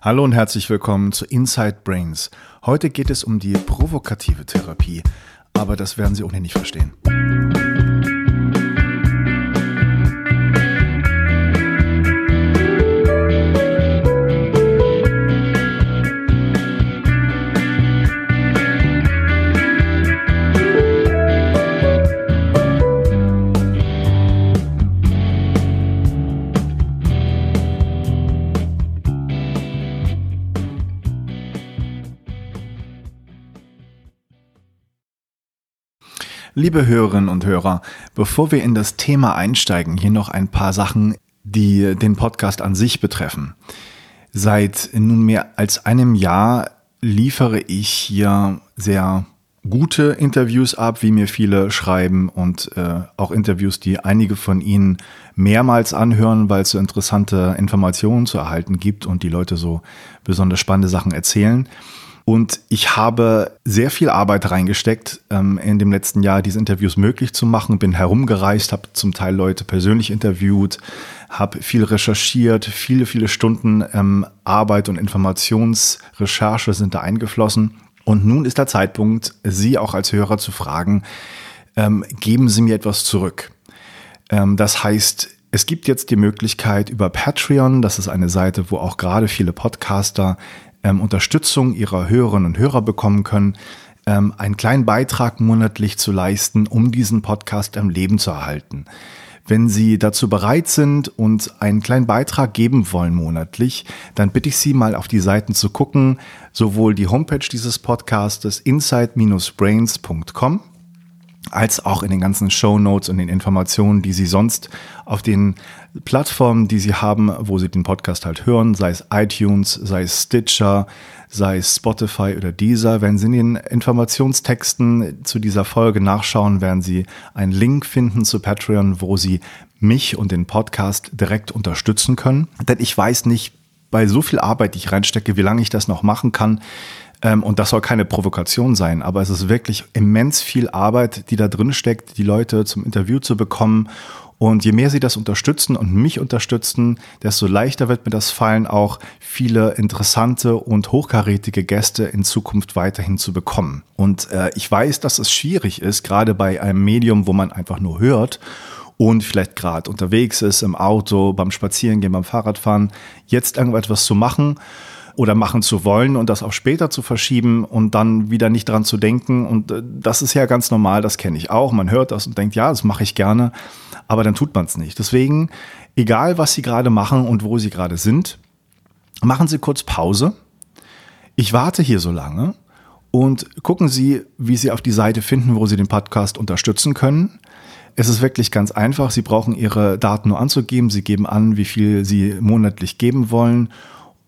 Hallo und herzlich willkommen zu Inside Brains. Heute geht es um die provokative Therapie, aber das werden Sie ohnehin nicht verstehen. Liebe Hörerinnen und Hörer, bevor wir in das Thema einsteigen, hier noch ein paar Sachen, die den Podcast an sich betreffen. Seit nunmehr als einem Jahr liefere ich hier sehr gute Interviews ab, wie mir viele schreiben und äh, auch Interviews, die einige von Ihnen mehrmals anhören, weil es so interessante Informationen zu erhalten gibt und die Leute so besonders spannende Sachen erzählen. Und ich habe sehr viel Arbeit reingesteckt, ähm, in dem letzten Jahr diese Interviews möglich zu machen. Bin herumgereist, habe zum Teil Leute persönlich interviewt, habe viel recherchiert, viele, viele Stunden ähm, Arbeit und Informationsrecherche sind da eingeflossen. Und nun ist der Zeitpunkt, Sie auch als Hörer zu fragen, ähm, geben Sie mir etwas zurück. Ähm, das heißt, es gibt jetzt die Möglichkeit über Patreon, das ist eine Seite, wo auch gerade viele Podcaster ähm, Unterstützung ihrer Hörerinnen und Hörer bekommen können, ähm, einen kleinen Beitrag monatlich zu leisten, um diesen Podcast am Leben zu erhalten. Wenn Sie dazu bereit sind und einen kleinen Beitrag geben wollen monatlich, dann bitte ich Sie mal auf die Seiten zu gucken, sowohl die Homepage dieses Podcastes inside-brains.com als auch in den ganzen Show Notes und den Informationen, die Sie sonst auf den Plattformen, die Sie haben, wo Sie den Podcast halt hören, sei es iTunes, sei es Stitcher, sei es Spotify oder Deezer. Wenn Sie in den Informationstexten zu dieser Folge nachschauen, werden Sie einen Link finden zu Patreon, wo Sie mich und den Podcast direkt unterstützen können. Denn ich weiß nicht, bei so viel Arbeit, die ich reinstecke, wie lange ich das noch machen kann. Ähm, und das soll keine Provokation sein, aber es ist wirklich immens viel Arbeit, die da drin steckt, die Leute zum Interview zu bekommen. Und je mehr sie das unterstützen und mich unterstützen, desto leichter wird mir das fallen, auch viele interessante und hochkarätige Gäste in Zukunft weiterhin zu bekommen. Und äh, ich weiß, dass es schwierig ist, gerade bei einem Medium, wo man einfach nur hört und vielleicht gerade unterwegs ist, im Auto, beim Spazierengehen, beim Fahrradfahren, jetzt irgendetwas zu machen oder machen zu wollen und das auch später zu verschieben und dann wieder nicht dran zu denken. Und äh, das ist ja ganz normal, das kenne ich auch. Man hört das und denkt, ja, das mache ich gerne, aber dann tut man es nicht. Deswegen, egal was Sie gerade machen und wo Sie gerade sind, machen Sie kurz Pause. Ich warte hier so lange und gucken Sie, wie Sie auf die Seite finden, wo Sie den Podcast unterstützen können. Es ist wirklich ganz einfach. Sie brauchen Ihre Daten nur anzugeben. Sie geben an, wie viel Sie monatlich geben wollen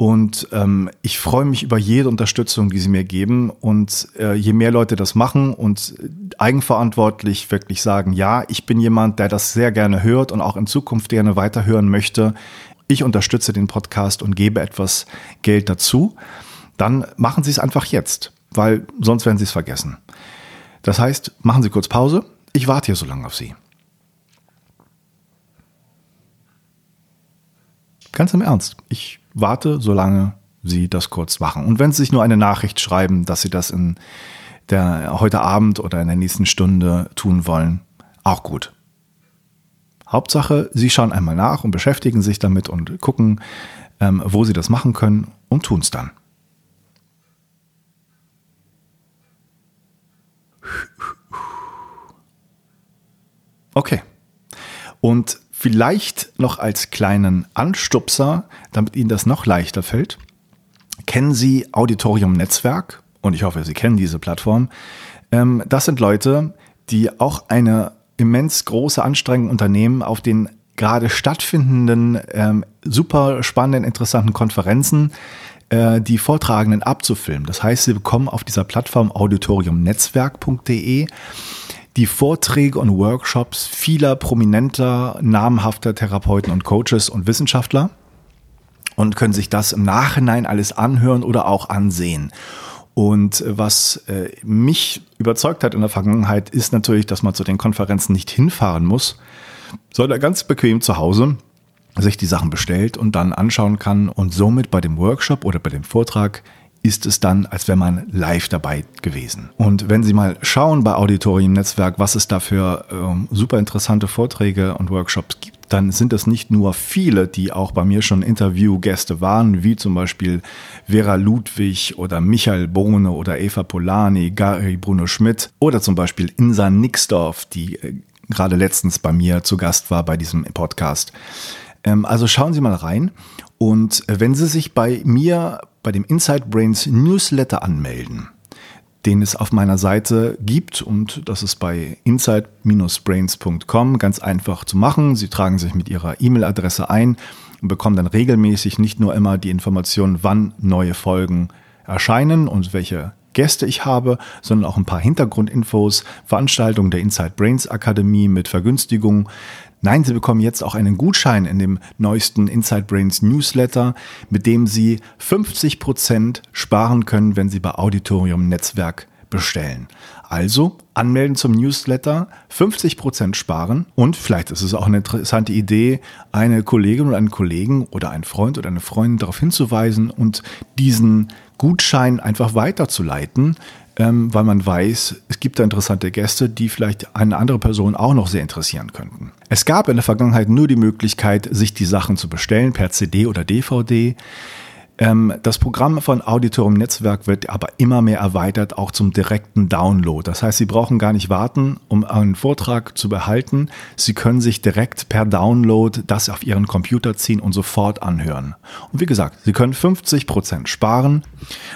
und ähm, ich freue mich über jede Unterstützung, die Sie mir geben. Und äh, je mehr Leute das machen und eigenverantwortlich wirklich sagen, ja, ich bin jemand, der das sehr gerne hört und auch in Zukunft gerne weiterhören möchte. Ich unterstütze den Podcast und gebe etwas Geld dazu. Dann machen Sie es einfach jetzt, weil sonst werden Sie es vergessen. Das heißt, machen Sie kurz Pause. Ich warte hier so lange auf Sie. Ganz im Ernst. Ich warte, solange Sie das kurz machen. Und wenn Sie sich nur eine Nachricht schreiben, dass Sie das in der heute Abend oder in der nächsten Stunde tun wollen, auch gut. Hauptsache, Sie schauen einmal nach und beschäftigen sich damit und gucken, ähm, wo Sie das machen können und tun es dann. Okay. Und Vielleicht noch als kleinen Anstupser, damit Ihnen das noch leichter fällt. Kennen Sie Auditorium Netzwerk? Und ich hoffe, Sie kennen diese Plattform. Ähm, das sind Leute, die auch eine immens große Anstrengung unternehmen, auf den gerade stattfindenden, ähm, super spannenden, interessanten Konferenzen äh, die Vortragenden abzufilmen. Das heißt, Sie bekommen auf dieser Plattform auditoriumnetzwerk.de die Vorträge und Workshops vieler prominenter, namhafter Therapeuten und Coaches und Wissenschaftler und können sich das im Nachhinein alles anhören oder auch ansehen. Und was äh, mich überzeugt hat in der Vergangenheit, ist natürlich, dass man zu den Konferenzen nicht hinfahren muss, sondern ganz bequem zu Hause sich die Sachen bestellt und dann anschauen kann und somit bei dem Workshop oder bei dem Vortrag ist es dann, als wäre man live dabei gewesen. Und wenn Sie mal schauen bei Auditorium Netzwerk, was es da für ähm, super interessante Vorträge und Workshops gibt, dann sind es nicht nur viele, die auch bei mir schon Interviewgäste waren, wie zum Beispiel Vera Ludwig oder Michael Bohne oder Eva Polani, Gary Bruno Schmidt oder zum Beispiel Insa Nixdorf, die äh, gerade letztens bei mir zu Gast war bei diesem Podcast. Ähm, also schauen Sie mal rein. Und äh, wenn Sie sich bei mir bei dem Inside Brains Newsletter anmelden, den es auf meiner Seite gibt und das ist bei inside-brains.com ganz einfach zu machen. Sie tragen sich mit Ihrer E-Mail-Adresse ein und bekommen dann regelmäßig nicht nur immer die Information, wann neue Folgen erscheinen und welche Gäste ich habe, sondern auch ein paar Hintergrundinfos, Veranstaltungen der Inside Brains Akademie mit Vergünstigungen. Nein, Sie bekommen jetzt auch einen Gutschein in dem neuesten Inside Brains Newsletter, mit dem Sie 50 Prozent sparen können, wenn Sie bei Auditorium Netzwerk bestellen. Also anmelden zum Newsletter, 50 Prozent sparen und vielleicht ist es auch eine interessante Idee, eine Kollegin oder einen Kollegen oder einen Freund oder eine Freundin darauf hinzuweisen und diesen Gutschein einfach weiterzuleiten, ähm, weil man weiß, es gibt da interessante Gäste, die vielleicht eine andere Person auch noch sehr interessieren könnten. Es gab in der Vergangenheit nur die Möglichkeit, sich die Sachen zu bestellen per CD oder DVD. Ähm, das Programm von Auditorium Netzwerk wird aber immer mehr erweitert, auch zum direkten Download. Das heißt, Sie brauchen gar nicht warten, um einen Vortrag zu behalten. Sie können sich direkt per Download das auf Ihren Computer ziehen und sofort anhören. Und wie gesagt, Sie können 50 Prozent sparen.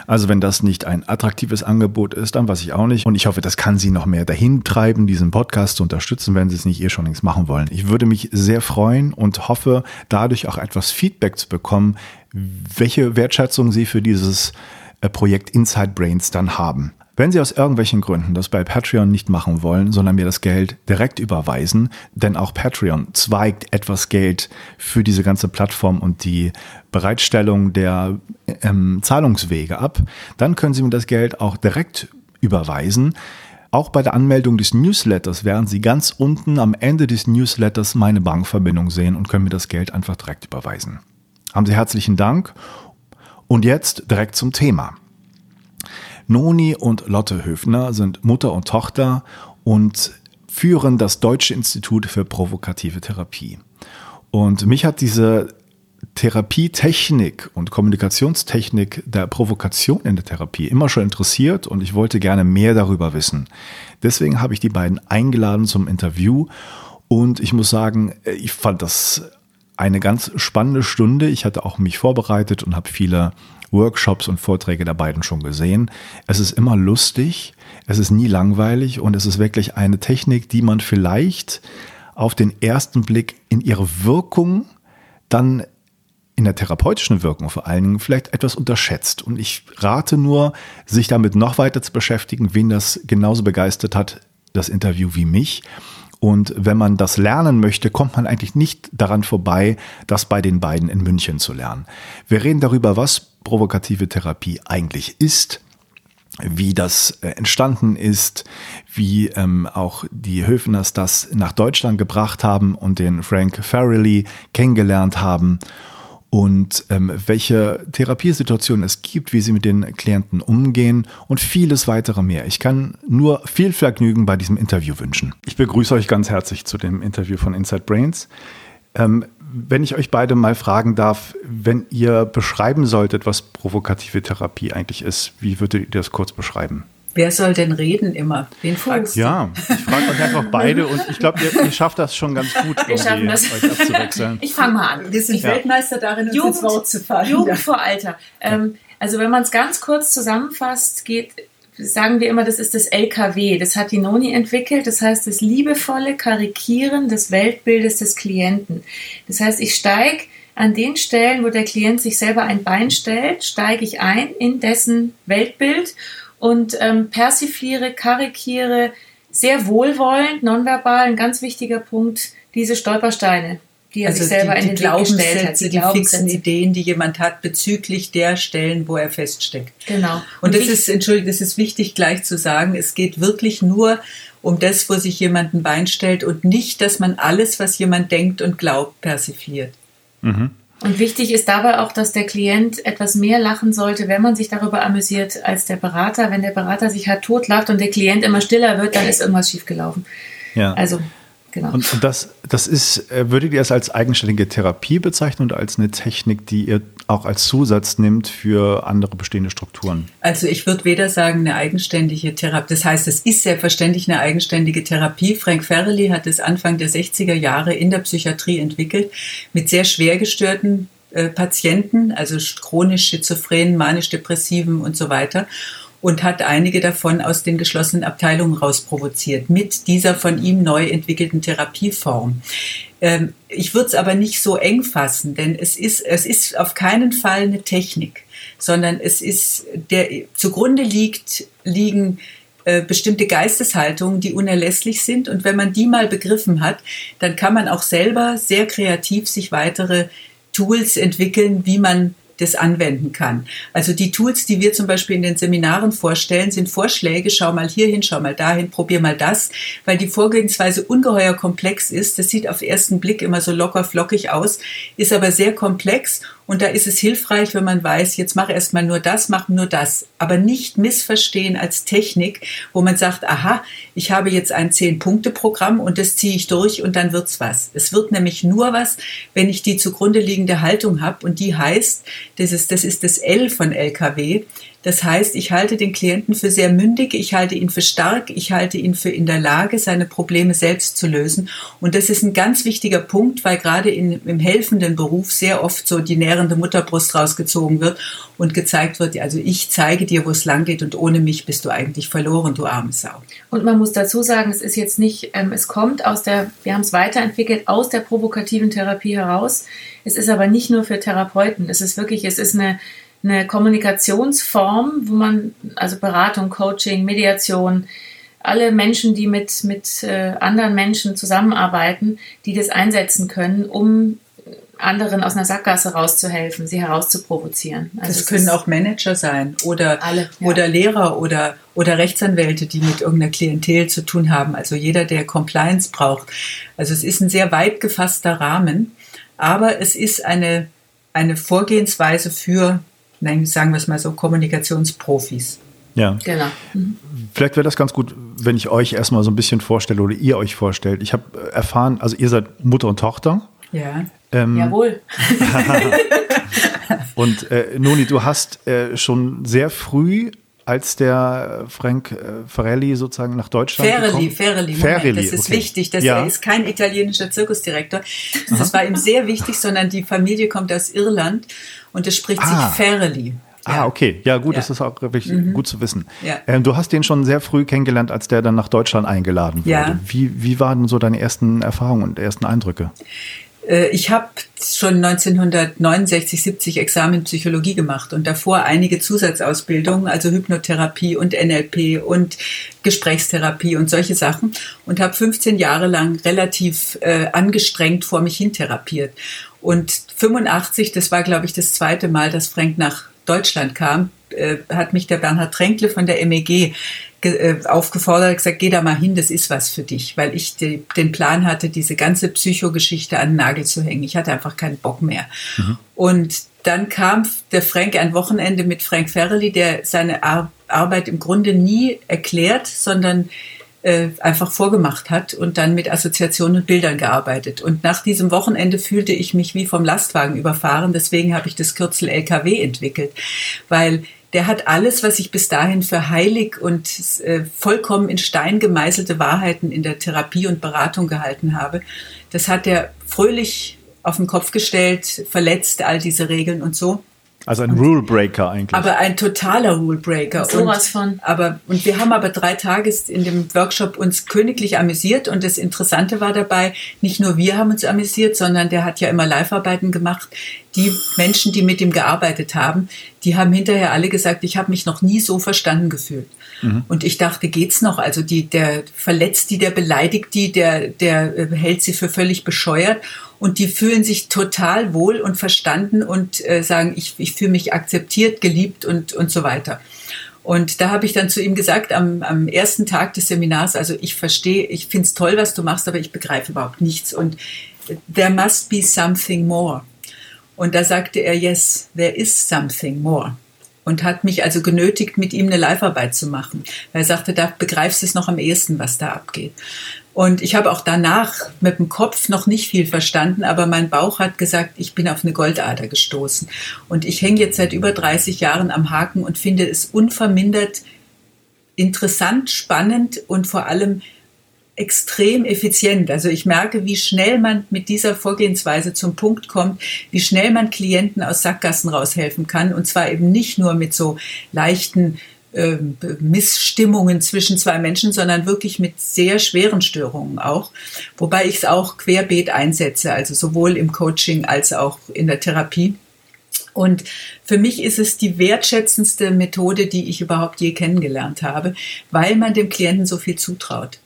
Also wenn das nicht ein attraktives Angebot ist, dann weiß ich auch nicht. Und ich hoffe, das kann Sie noch mehr dahin treiben, diesen Podcast zu unterstützen, wenn Sie es nicht eh schon längst machen wollen. Ich würde mich sehr freuen und hoffe, dadurch auch etwas Feedback zu bekommen, welche Wertschätzung Sie für dieses äh, Projekt Inside Brains dann haben. Wenn Sie aus irgendwelchen Gründen das bei Patreon nicht machen wollen, sondern mir das Geld direkt überweisen, denn auch Patreon zweigt etwas Geld für diese ganze Plattform und die Bereitstellung der ähm, Zahlungswege ab, dann können Sie mir das Geld auch direkt überweisen. Auch bei der Anmeldung des Newsletters werden Sie ganz unten am Ende des Newsletters meine Bankverbindung sehen und können mir das Geld einfach direkt überweisen. Haben Sie herzlichen Dank. Und jetzt direkt zum Thema. Noni und Lotte Höfner sind Mutter und Tochter und führen das Deutsche Institut für provokative Therapie. Und mich hat diese Therapietechnik und Kommunikationstechnik der Provokation in der Therapie immer schon interessiert und ich wollte gerne mehr darüber wissen. Deswegen habe ich die beiden eingeladen zum Interview und ich muss sagen, ich fand das eine ganz spannende Stunde. Ich hatte auch mich vorbereitet und habe viele Workshops und Vorträge der beiden schon gesehen. Es ist immer lustig, es ist nie langweilig und es ist wirklich eine Technik, die man vielleicht auf den ersten Blick in ihre Wirkung dann in der therapeutischen Wirkung vor allen Dingen vielleicht etwas unterschätzt. Und ich rate nur, sich damit noch weiter zu beschäftigen, wen das genauso begeistert hat, das Interview wie mich. Und wenn man das lernen möchte, kommt man eigentlich nicht daran vorbei, das bei den beiden in München zu lernen. Wir reden darüber, was provokative Therapie eigentlich ist, wie das äh, entstanden ist, wie ähm, auch die Höfners das nach Deutschland gebracht haben und den Frank Farrelly kennengelernt haben und ähm, welche Therapiesituationen es gibt, wie sie mit den Klienten umgehen und vieles weitere mehr. Ich kann nur viel Vergnügen bei diesem Interview wünschen. Ich begrüße euch ganz herzlich zu dem Interview von Inside Brains. Ähm, wenn ich euch beide mal fragen darf, wenn ihr beschreiben solltet, was provokative Therapie eigentlich ist, wie würdet ihr das kurz beschreiben? Wer soll denn reden immer? Wen fragst du? Ja, ich frage euch einfach beide und ich glaube, ihr, ihr, schafft das schon ganz gut, Wir schaffen das. euch abzuwechseln. Ich fange mal an. Wir sind ja. Weltmeister darin, uns Jugend, ins Wort zu fallen. Jugend vor Alter. Ähm, also wenn man es ganz kurz zusammenfasst, geht, sagen wir immer, das ist das LKW. Das hat die Noni entwickelt. Das heißt, das liebevolle Karikieren des Weltbildes des Klienten. Das heißt, ich steige an den Stellen, wo der Klient sich selber ein Bein stellt, steige ich ein in dessen Weltbild und ähm, persifliere, karikiere sehr wohlwollend, nonverbal, ein ganz wichtiger Punkt, diese Stolpersteine, die er also sich selber die, in den Weg gestellt hat. Die, die fixen Ideen, die jemand hat bezüglich der Stellen, wo er feststeckt. Genau. Und, und das ist, entschuldige, das ist wichtig gleich zu sagen, es geht wirklich nur um das, wo sich jemand ein Bein stellt und nicht, dass man alles, was jemand denkt und glaubt, persifliert. Mhm. Und wichtig ist dabei auch, dass der Klient etwas mehr lachen sollte, wenn man sich darüber amüsiert, als der Berater. Wenn der Berater sich halt totlacht und der Klient immer stiller wird, dann ist irgendwas schiefgelaufen. Ja. Also Genau. Und, und das, das ist, äh, würdet ihr es als eigenständige Therapie bezeichnen oder als eine Technik, die ihr auch als Zusatz nimmt für andere bestehende Strukturen? Also ich würde weder sagen eine eigenständige Therapie, das heißt, es ist selbstverständlich eine eigenständige Therapie. Frank Ferreli hat es Anfang der 60er Jahre in der Psychiatrie entwickelt, mit sehr schwer gestörten äh, Patienten, also chronisch schizophrenen, manisch-depressiven und so weiter und hat einige davon aus den geschlossenen Abteilungen rausprovoziert mit dieser von ihm neu entwickelten Therapieform. Ähm, ich würde es aber nicht so eng fassen, denn es ist, es ist auf keinen Fall eine Technik, sondern es ist, der zugrunde liegt, liegen äh, bestimmte Geisteshaltungen, die unerlässlich sind. Und wenn man die mal begriffen hat, dann kann man auch selber sehr kreativ sich weitere Tools entwickeln, wie man das anwenden kann. Also die Tools, die wir zum Beispiel in den Seminaren vorstellen, sind Vorschläge, schau mal hierhin, schau mal dahin, probier mal das, weil die Vorgehensweise ungeheuer komplex ist. Das sieht auf ersten Blick immer so locker flockig aus, ist aber sehr komplex und da ist es hilfreich, wenn man weiß, jetzt mach erstmal nur das, mach nur das. Aber nicht missverstehen als Technik, wo man sagt, aha, ich habe jetzt ein Zehn-Punkte-Programm und das ziehe ich durch und dann wird's was. Es wird nämlich nur was, wenn ich die zugrunde liegende Haltung habe und die heißt, das ist, das ist das L von LKW. Das heißt, ich halte den Klienten für sehr mündig, ich halte ihn für stark, ich halte ihn für in der Lage, seine Probleme selbst zu lösen. Und das ist ein ganz wichtiger Punkt, weil gerade in, im helfenden Beruf sehr oft so die nährende Mutterbrust rausgezogen wird und gezeigt wird, also ich zeige dir, wo es lang geht und ohne mich bist du eigentlich verloren, du arme Sau. Und man muss dazu sagen, es ist jetzt nicht, ähm, es kommt aus der, wir haben es weiterentwickelt, aus der provokativen Therapie heraus. Es ist aber nicht nur für Therapeuten. Es ist wirklich, es ist eine eine Kommunikationsform, wo man, also Beratung, Coaching, Mediation, alle Menschen, die mit, mit äh, anderen Menschen zusammenarbeiten, die das einsetzen können, um anderen aus einer Sackgasse rauszuhelfen, sie herauszuprovozieren. Also das können auch Manager sein oder, alle, ja. oder Lehrer oder, oder Rechtsanwälte, die mit irgendeiner Klientel zu tun haben. Also jeder, der Compliance braucht. Also es ist ein sehr weit gefasster Rahmen, aber es ist eine, eine Vorgehensweise für nein, sagen wir es mal so, Kommunikationsprofis. Ja. Genau. Mhm. Vielleicht wäre das ganz gut, wenn ich euch erstmal so ein bisschen vorstelle oder ihr euch vorstellt. Ich habe erfahren, also ihr seid Mutter und Tochter. Ja. Ähm, Jawohl. und äh, Noni, du hast äh, schon sehr früh als der Frank äh, Ferrelli sozusagen nach Deutschland Ferrelli, Ferrelli, Ferrelli, das ist okay. wichtig. Das ja. ist kein italienischer Zirkusdirektor. Das war ihm sehr wichtig, sondern die Familie kommt aus Irland und es spricht ah. sich Ferrelli. Ah, okay. Ja, gut, ja. das ist auch wirklich mhm. gut zu wissen. Ja. Ähm, du hast den schon sehr früh kennengelernt, als der dann nach Deutschland eingeladen wurde. Ja. Wie, wie waren so deine ersten Erfahrungen und ersten Eindrücke? Äh, ich habe schon 1969, 70 Examen Psychologie gemacht und davor einige Zusatzausbildungen, also Hypnotherapie und NLP und Gesprächstherapie und solche Sachen und habe 15 Jahre lang relativ äh, angestrengt vor mich hin therapiert. Und 85, das war glaube ich das zweite Mal, dass Frank nach Deutschland kam, äh, hat mich der Bernhard Tränkle von der MEG aufgefordert, gesagt, geh da mal hin, das ist was für dich, weil ich die, den Plan hatte, diese ganze Psychogeschichte an den Nagel zu hängen. Ich hatte einfach keinen Bock mehr. Mhm. Und dann kam der Frank ein Wochenende mit Frank Ferrelli, der seine Ar Arbeit im Grunde nie erklärt, sondern äh, einfach vorgemacht hat und dann mit Assoziationen und Bildern gearbeitet. Und nach diesem Wochenende fühlte ich mich wie vom Lastwagen überfahren. Deswegen habe ich das Kürzel LKW entwickelt, weil der hat alles, was ich bis dahin für heilig und äh, vollkommen in Stein gemeißelte Wahrheiten in der Therapie und Beratung gehalten habe, das hat er fröhlich auf den Kopf gestellt, verletzt all diese Regeln und so. Also ein Rule Breaker eigentlich. Aber ein totaler Rule Breaker. So was von. Aber, und wir haben aber drei Tage in dem Workshop uns königlich amüsiert und das Interessante war dabei, nicht nur wir haben uns amüsiert, sondern der hat ja immer Live-Arbeiten gemacht. Die Menschen, die mit ihm gearbeitet haben, die haben hinterher alle gesagt, ich habe mich noch nie so verstanden gefühlt. Mhm. Und ich dachte, geht's noch? Also die, der verletzt die, der beleidigt die, der, der äh, hält sie für völlig bescheuert und die fühlen sich total wohl und verstanden und äh, sagen, ich, ich fühle mich akzeptiert, geliebt und, und so weiter. Und da habe ich dann zu ihm gesagt, am, am ersten Tag des Seminars, also ich verstehe, ich finde es toll, was du machst, aber ich begreife überhaupt nichts. Und there must be something more. Und da sagte er, yes, there is something more. Und hat mich also genötigt, mit ihm eine Live-Arbeit zu machen. Er sagte, da begreifst du es noch am ehesten, was da abgeht. Und ich habe auch danach mit dem Kopf noch nicht viel verstanden, aber mein Bauch hat gesagt, ich bin auf eine Goldader gestoßen. Und ich hänge jetzt seit über 30 Jahren am Haken und finde es unvermindert interessant, spannend und vor allem extrem effizient. Also ich merke, wie schnell man mit dieser Vorgehensweise zum Punkt kommt, wie schnell man Klienten aus Sackgassen raushelfen kann. Und zwar eben nicht nur mit so leichten äh, Missstimmungen zwischen zwei Menschen, sondern wirklich mit sehr schweren Störungen auch. Wobei ich es auch querbeet einsetze, also sowohl im Coaching als auch in der Therapie. Und für mich ist es die wertschätzendste Methode, die ich überhaupt je kennengelernt habe, weil man dem Klienten so viel zutraut.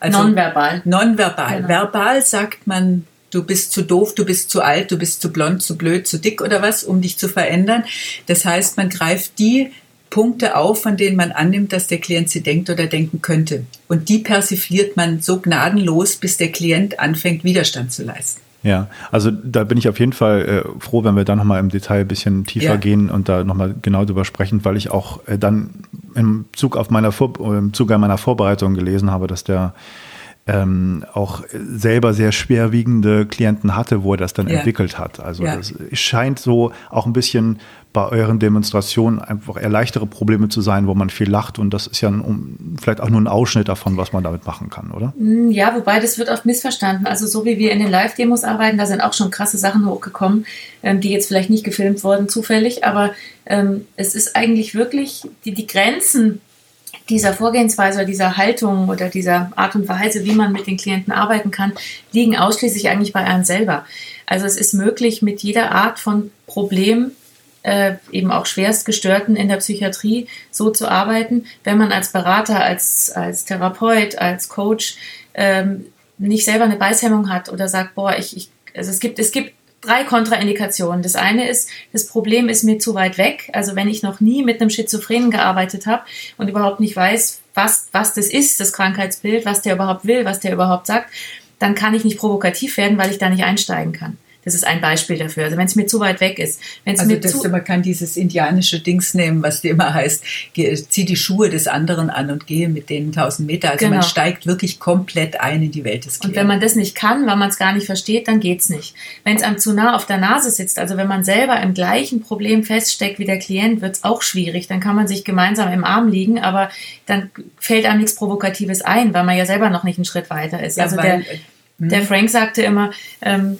Also nonverbal. Nonverbal. Genau. Verbal sagt man, du bist zu doof, du bist zu alt, du bist zu blond, zu blöd, zu dick oder was, um dich zu verändern. Das heißt, man greift die Punkte auf, von denen man annimmt, dass der Klient sie denkt oder denken könnte. Und die persifliert man so gnadenlos, bis der Klient anfängt, Widerstand zu leisten. Ja, also da bin ich auf jeden Fall äh, froh, wenn wir da nochmal im Detail ein bisschen tiefer ja. gehen und da nochmal genau drüber sprechen, weil ich auch äh, dann im Zug auf meiner Vor im Zuge meiner Vorbereitung gelesen habe, dass der ähm, auch selber sehr schwerwiegende Klienten hatte, wo er das dann ja. entwickelt hat. Also ja. das scheint so auch ein bisschen bei euren Demonstrationen einfach eher leichtere Probleme zu sein, wo man viel lacht und das ist ja ein, vielleicht auch nur ein Ausschnitt davon, was man damit machen kann, oder? Mm, ja, wobei das wird oft missverstanden. Also so wie wir in den Live-Demos arbeiten, da sind auch schon krasse Sachen hochgekommen, ähm, die jetzt vielleicht nicht gefilmt wurden zufällig, aber ähm, es ist eigentlich wirklich die, die Grenzen dieser Vorgehensweise oder dieser Haltung oder dieser Art und Weise, wie man mit den Klienten arbeiten kann, liegen ausschließlich eigentlich bei einem selber. Also es ist möglich, mit jeder Art von Problem, äh, eben auch schwerstgestörten in der Psychiatrie, so zu arbeiten, wenn man als Berater, als, als Therapeut, als Coach ähm, nicht selber eine Beißhemmung hat oder sagt, boah, ich, ich also es gibt, es gibt drei Kontraindikationen. Das eine ist, das Problem ist mir zu weit weg. Also wenn ich noch nie mit einem Schizophrenen gearbeitet habe und überhaupt nicht weiß, was, was das ist, das Krankheitsbild, was der überhaupt will, was der überhaupt sagt, dann kann ich nicht provokativ werden, weil ich da nicht einsteigen kann. Das ist ein Beispiel dafür. Also wenn es mir zu weit weg ist. Wenn's also mir das, man kann dieses indianische Dings nehmen, was dir immer heißt, zieh die Schuhe des anderen an und gehe mit denen 1000 Meter. Also genau. man steigt wirklich komplett ein in die Welt des Klienten. Und wenn man das nicht kann, weil man es gar nicht versteht, dann geht's nicht. Wenn es einem zu nah auf der Nase sitzt, also wenn man selber im gleichen Problem feststeckt wie der Klient, wird es auch schwierig. Dann kann man sich gemeinsam im Arm liegen, aber dann fällt einem nichts Provokatives ein, weil man ja selber noch nicht einen Schritt weiter ist. Ja, also der, der hm. Frank sagte immer, ähm,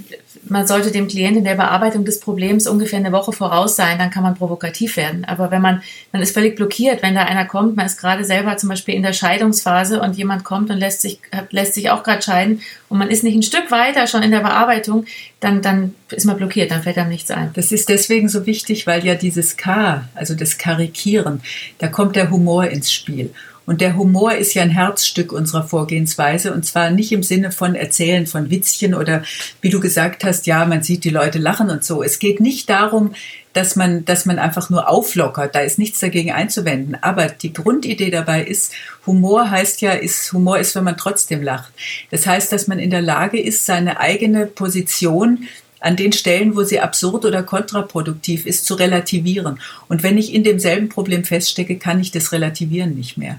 man sollte dem Klienten in der Bearbeitung des Problems ungefähr eine Woche voraus sein, dann kann man provokativ werden. Aber wenn man, man ist völlig blockiert, wenn da einer kommt, man ist gerade selber zum Beispiel in der Scheidungsphase und jemand kommt und lässt sich, lässt sich auch gerade scheiden und man ist nicht ein Stück weiter schon in der Bearbeitung, dann, dann ist man blockiert, dann fällt einem nichts ein. Das ist deswegen so wichtig, weil ja dieses K, also das Karikieren, da kommt der Humor ins Spiel. Und der Humor ist ja ein Herzstück unserer Vorgehensweise und zwar nicht im Sinne von Erzählen von Witzchen oder wie du gesagt hast, ja, man sieht die Leute lachen und so. Es geht nicht darum, dass man, dass man einfach nur auflockert. Da ist nichts dagegen einzuwenden. Aber die Grundidee dabei ist, Humor heißt ja, ist, Humor ist, wenn man trotzdem lacht. Das heißt, dass man in der Lage ist, seine eigene Position an den Stellen, wo sie absurd oder kontraproduktiv ist, zu relativieren. Und wenn ich in demselben Problem feststecke, kann ich das relativieren nicht mehr.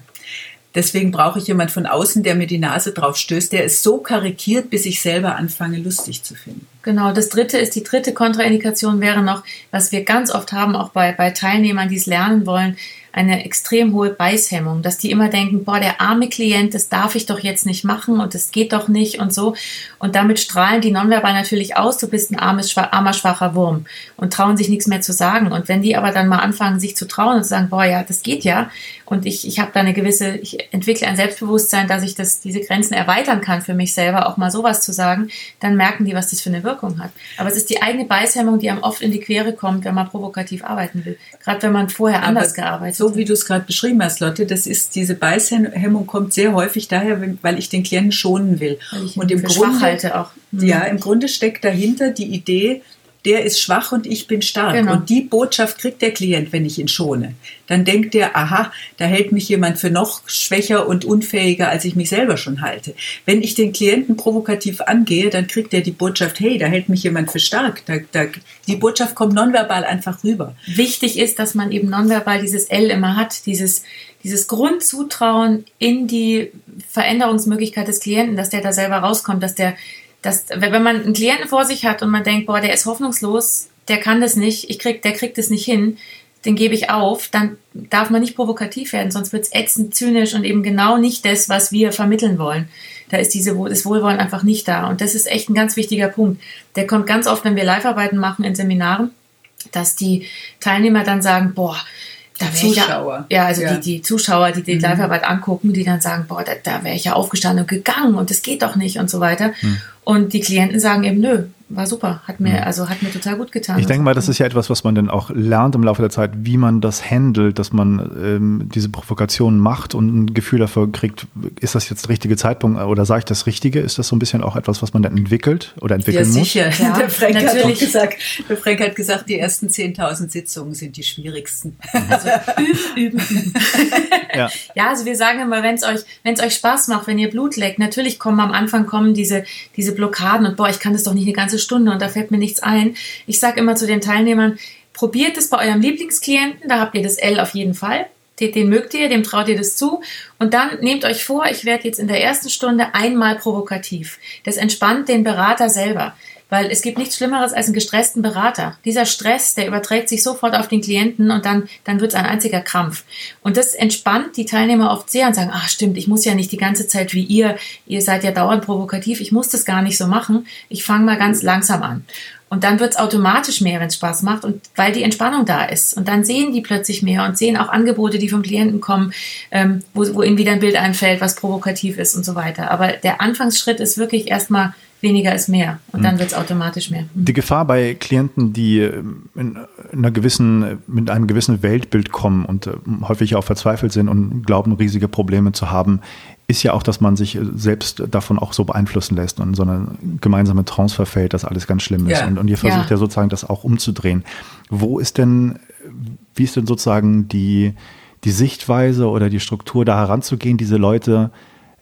Deswegen brauche ich jemand von außen, der mir die Nase drauf stößt, der es so karikiert, bis ich selber anfange, lustig zu finden. Genau, das dritte ist, die dritte Kontraindikation wäre noch, was wir ganz oft haben, auch bei, bei Teilnehmern, die es lernen wollen, eine extrem hohe Beißhemmung, dass die immer denken, boah, der arme Klient, das darf ich doch jetzt nicht machen und das geht doch nicht und so. Und damit strahlen die nonverbal natürlich aus, du bist ein armes, armer, schwacher Wurm und trauen sich nichts mehr zu sagen. Und wenn die aber dann mal anfangen, sich zu trauen und zu sagen, boah, ja, das geht ja und ich, ich habe da eine gewisse, ich entwickle ein Selbstbewusstsein, dass ich das, diese Grenzen erweitern kann für mich selber, auch mal sowas zu sagen, dann merken die, was das für eine Wirkung hat. Aber es ist die eigene Beißhemmung, die einem oft in die Quere kommt, wenn man provokativ arbeiten will. Gerade wenn man vorher aber anders gearbeitet hat so wie du es gerade beschrieben hast, Lotte, das ist diese Beißhemmung kommt sehr häufig daher, weil ich den Klienten schonen will. und im Grunde, auch. Mhm. Ja, im Grunde steckt dahinter die Idee, der ist schwach und ich bin stark. Genau. Und die Botschaft kriegt der Klient, wenn ich ihn schone. Dann denkt er, aha, da hält mich jemand für noch schwächer und unfähiger, als ich mich selber schon halte. Wenn ich den Klienten provokativ angehe, dann kriegt er die Botschaft, hey, da hält mich jemand für stark. Da, da, die Botschaft kommt nonverbal einfach rüber. Wichtig ist, dass man eben nonverbal dieses L immer hat, dieses, dieses Grundzutrauen in die Veränderungsmöglichkeit des Klienten, dass der da selber rauskommt, dass der dass, wenn man einen Klienten vor sich hat und man denkt, boah, der ist hoffnungslos, der kann das nicht, ich krieg, der kriegt das nicht hin, den gebe ich auf, dann darf man nicht provokativ werden, sonst wird es ätzend, zynisch und eben genau nicht das, was wir vermitteln wollen. Da ist diese, das Wohlwollen einfach nicht da. Und das ist echt ein ganz wichtiger Punkt. Der kommt ganz oft, wenn wir Live-Arbeiten machen in Seminaren, dass die Teilnehmer dann sagen, boah, da Zuschauer. Ja, ja also ja. Die, die Zuschauer, die die mhm. Live-Arbeit angucken, die dann sagen, boah, da, da wäre ich ja aufgestanden und gegangen und das geht doch nicht und so weiter. Mhm. Und die Klienten sagen eben, nö, war super, hat mir, also hat mir total gut getan. Ich denke mal, das ist ja etwas, was man dann auch lernt im Laufe der Zeit, wie man das handelt, dass man ähm, diese Provokationen macht und ein Gefühl dafür kriegt, ist das jetzt der richtige Zeitpunkt oder sage ich das Richtige? Ist das so ein bisschen auch etwas, was man dann entwickelt oder entwickeln ja, sicher. muss? Ja, der Frank natürlich. Hat gesagt, der Frank hat gesagt, die ersten 10.000 Sitzungen sind die schwierigsten. Also üben, üben. ja. ja, also wir sagen immer, wenn es euch, wenn es euch Spaß macht, wenn ihr Blut leckt, natürlich kommen am Anfang kommen diese, diese Blockaden und boah, ich kann das doch nicht eine ganze Stunde und da fällt mir nichts ein. Ich sage immer zu den Teilnehmern, probiert es bei eurem Lieblingsklienten, da habt ihr das L auf jeden Fall. Den, mögt ihr, dem traut ihr das zu. Und dann nehmt euch vor, ich werde jetzt in der ersten Stunde einmal provokativ. Das entspannt den Berater selber. Weil es gibt nichts Schlimmeres als einen gestressten Berater. Dieser Stress, der überträgt sich sofort auf den Klienten und dann, dann wird es ein einziger Krampf. Und das entspannt die Teilnehmer oft sehr und sagen, ach stimmt, ich muss ja nicht die ganze Zeit wie ihr, ihr seid ja dauernd provokativ, ich muss das gar nicht so machen. Ich fange mal ganz langsam an. Und dann wird es automatisch mehr, wenn es Spaß macht und weil die Entspannung da ist. Und dann sehen die plötzlich mehr und sehen auch Angebote, die vom Klienten kommen, ähm, wo, wo ihnen wieder ein Bild einfällt, was provokativ ist und so weiter. Aber der Anfangsschritt ist wirklich erstmal weniger ist mehr und dann hm. wird es automatisch mehr. Hm. Die Gefahr bei Klienten, die ähm, in einer gewissen, mit einem gewissen Weltbild kommen und äh, häufig auch verzweifelt sind und glauben, riesige Probleme zu haben, ist ja auch, dass man sich äh, selbst davon auch so beeinflussen lässt und in so eine gemeinsame Trance verfällt, dass alles ganz schlimm ist. Ja. Und, und ihr versucht ja. ja sozusagen das auch umzudrehen. Wo ist denn, wie ist denn sozusagen die, die Sichtweise oder die Struktur da heranzugehen, diese Leute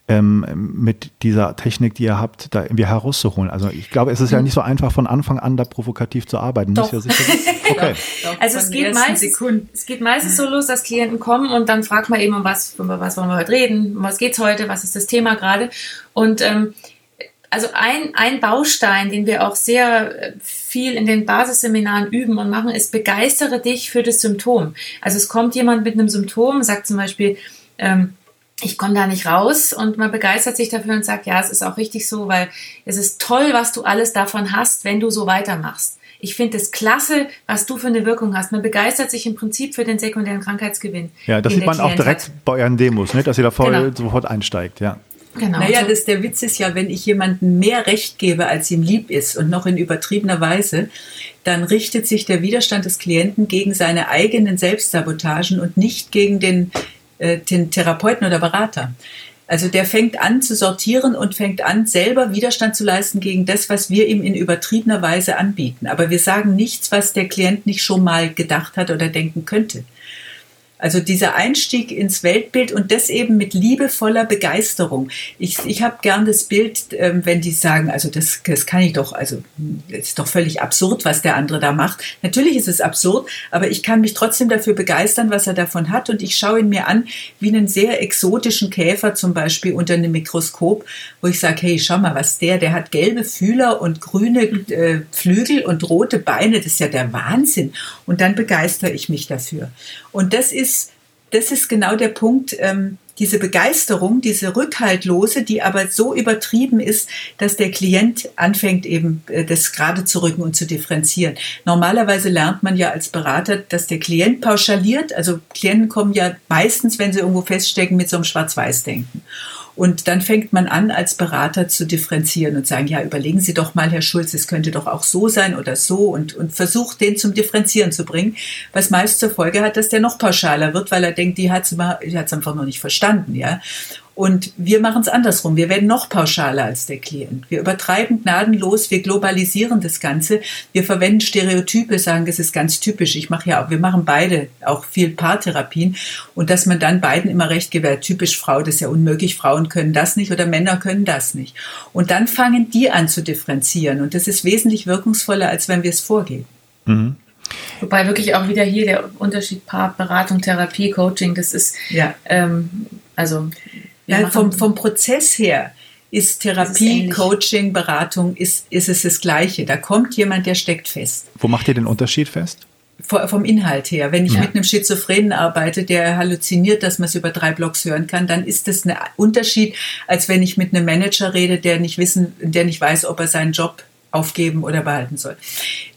ähm, mit dieser Technik, die ihr habt, da irgendwie herauszuholen. Also ich glaube, es ist ja nicht so einfach von Anfang an da provokativ zu arbeiten. Doch. Ja okay. also es geht, meistens, es geht meistens so los, dass Klienten kommen und dann fragt man eben, um was, um was wollen wir heute reden, um was geht's heute, was ist das Thema gerade. Und ähm, also ein, ein Baustein, den wir auch sehr äh, viel in den Basisseminaren üben und machen, ist begeistere dich für das Symptom. Also es kommt jemand mit einem Symptom, sagt zum Beispiel, ähm, ich komme da nicht raus und man begeistert sich dafür und sagt, ja, es ist auch richtig so, weil es ist toll, was du alles davon hast, wenn du so weitermachst. Ich finde es klasse, was du für eine Wirkung hast. Man begeistert sich im Prinzip für den sekundären Krankheitsgewinn. Ja, das sieht man auch direkt hat. bei euren Demos, ne? dass ihr da voll genau. sofort einsteigt, ja. Genau. Naja, das, der Witz ist ja, wenn ich jemandem mehr Recht gebe, als ihm lieb ist und noch in übertriebener Weise, dann richtet sich der Widerstand des Klienten gegen seine eigenen Selbstsabotagen und nicht gegen den den Therapeuten oder Berater. Also der fängt an zu sortieren und fängt an, selber Widerstand zu leisten gegen das, was wir ihm in übertriebener Weise anbieten. Aber wir sagen nichts, was der Klient nicht schon mal gedacht hat oder denken könnte. Also dieser Einstieg ins Weltbild und das eben mit liebevoller Begeisterung. Ich, ich habe gern das Bild, ähm, wenn die sagen, also das, das kann ich doch, also das ist doch völlig absurd, was der andere da macht. Natürlich ist es absurd, aber ich kann mich trotzdem dafür begeistern, was er davon hat und ich schaue ihn mir an wie einen sehr exotischen Käfer zum Beispiel unter einem Mikroskop, wo ich sage, hey, schau mal, was der, der hat gelbe Fühler und grüne äh, Flügel und rote Beine, das ist ja der Wahnsinn. Und dann begeistere ich mich dafür. Und das ist das ist genau der Punkt, ähm, diese Begeisterung, diese rückhaltlose, die aber so übertrieben ist, dass der Klient anfängt eben äh, das gerade zu rücken und zu differenzieren. Normalerweise lernt man ja als Berater, dass der Klient pauschaliert. Also Klienten kommen ja meistens, wenn sie irgendwo feststecken, mit so einem Schwarz-Weiß-Denken. Und dann fängt man an, als Berater zu differenzieren und sagen, ja, überlegen Sie doch mal, Herr Schulz, es könnte doch auch so sein oder so und, und versucht, den zum Differenzieren zu bringen, was meist zur Folge hat, dass der noch pauschaler wird, weil er denkt, die hat es einfach noch nicht verstanden, ja. Und wir machen es andersrum. Wir werden noch pauschaler als der Klient. Wir übertreiben gnadenlos, wir globalisieren das Ganze. Wir verwenden Stereotype, sagen, das ist ganz typisch. Ich mache ja auch, wir machen beide auch viel Paartherapien. Und dass man dann beiden immer recht gewährt, typisch Frau, das ist ja unmöglich, Frauen können das nicht oder Männer können das nicht. Und dann fangen die an zu differenzieren. Und das ist wesentlich wirkungsvoller, als wenn wir es vorgeben. Mhm. Wobei wirklich auch wieder hier der Unterschied Paar, Beratung, Therapie, Coaching, das ist, ja. ähm, also ja, vom, vom Prozess her ist Therapie, ist Coaching, Beratung, ist, ist es das Gleiche. Da kommt jemand, der steckt fest. Wo macht ihr den Unterschied fest? vom Inhalt her. Wenn ich ja. mit einem Schizophrenen arbeite, der halluziniert, dass man es über drei Blocks hören kann, dann ist das ein Unterschied, als wenn ich mit einem Manager rede, der nicht wissen, der nicht weiß, ob er seinen Job aufgeben oder behalten soll.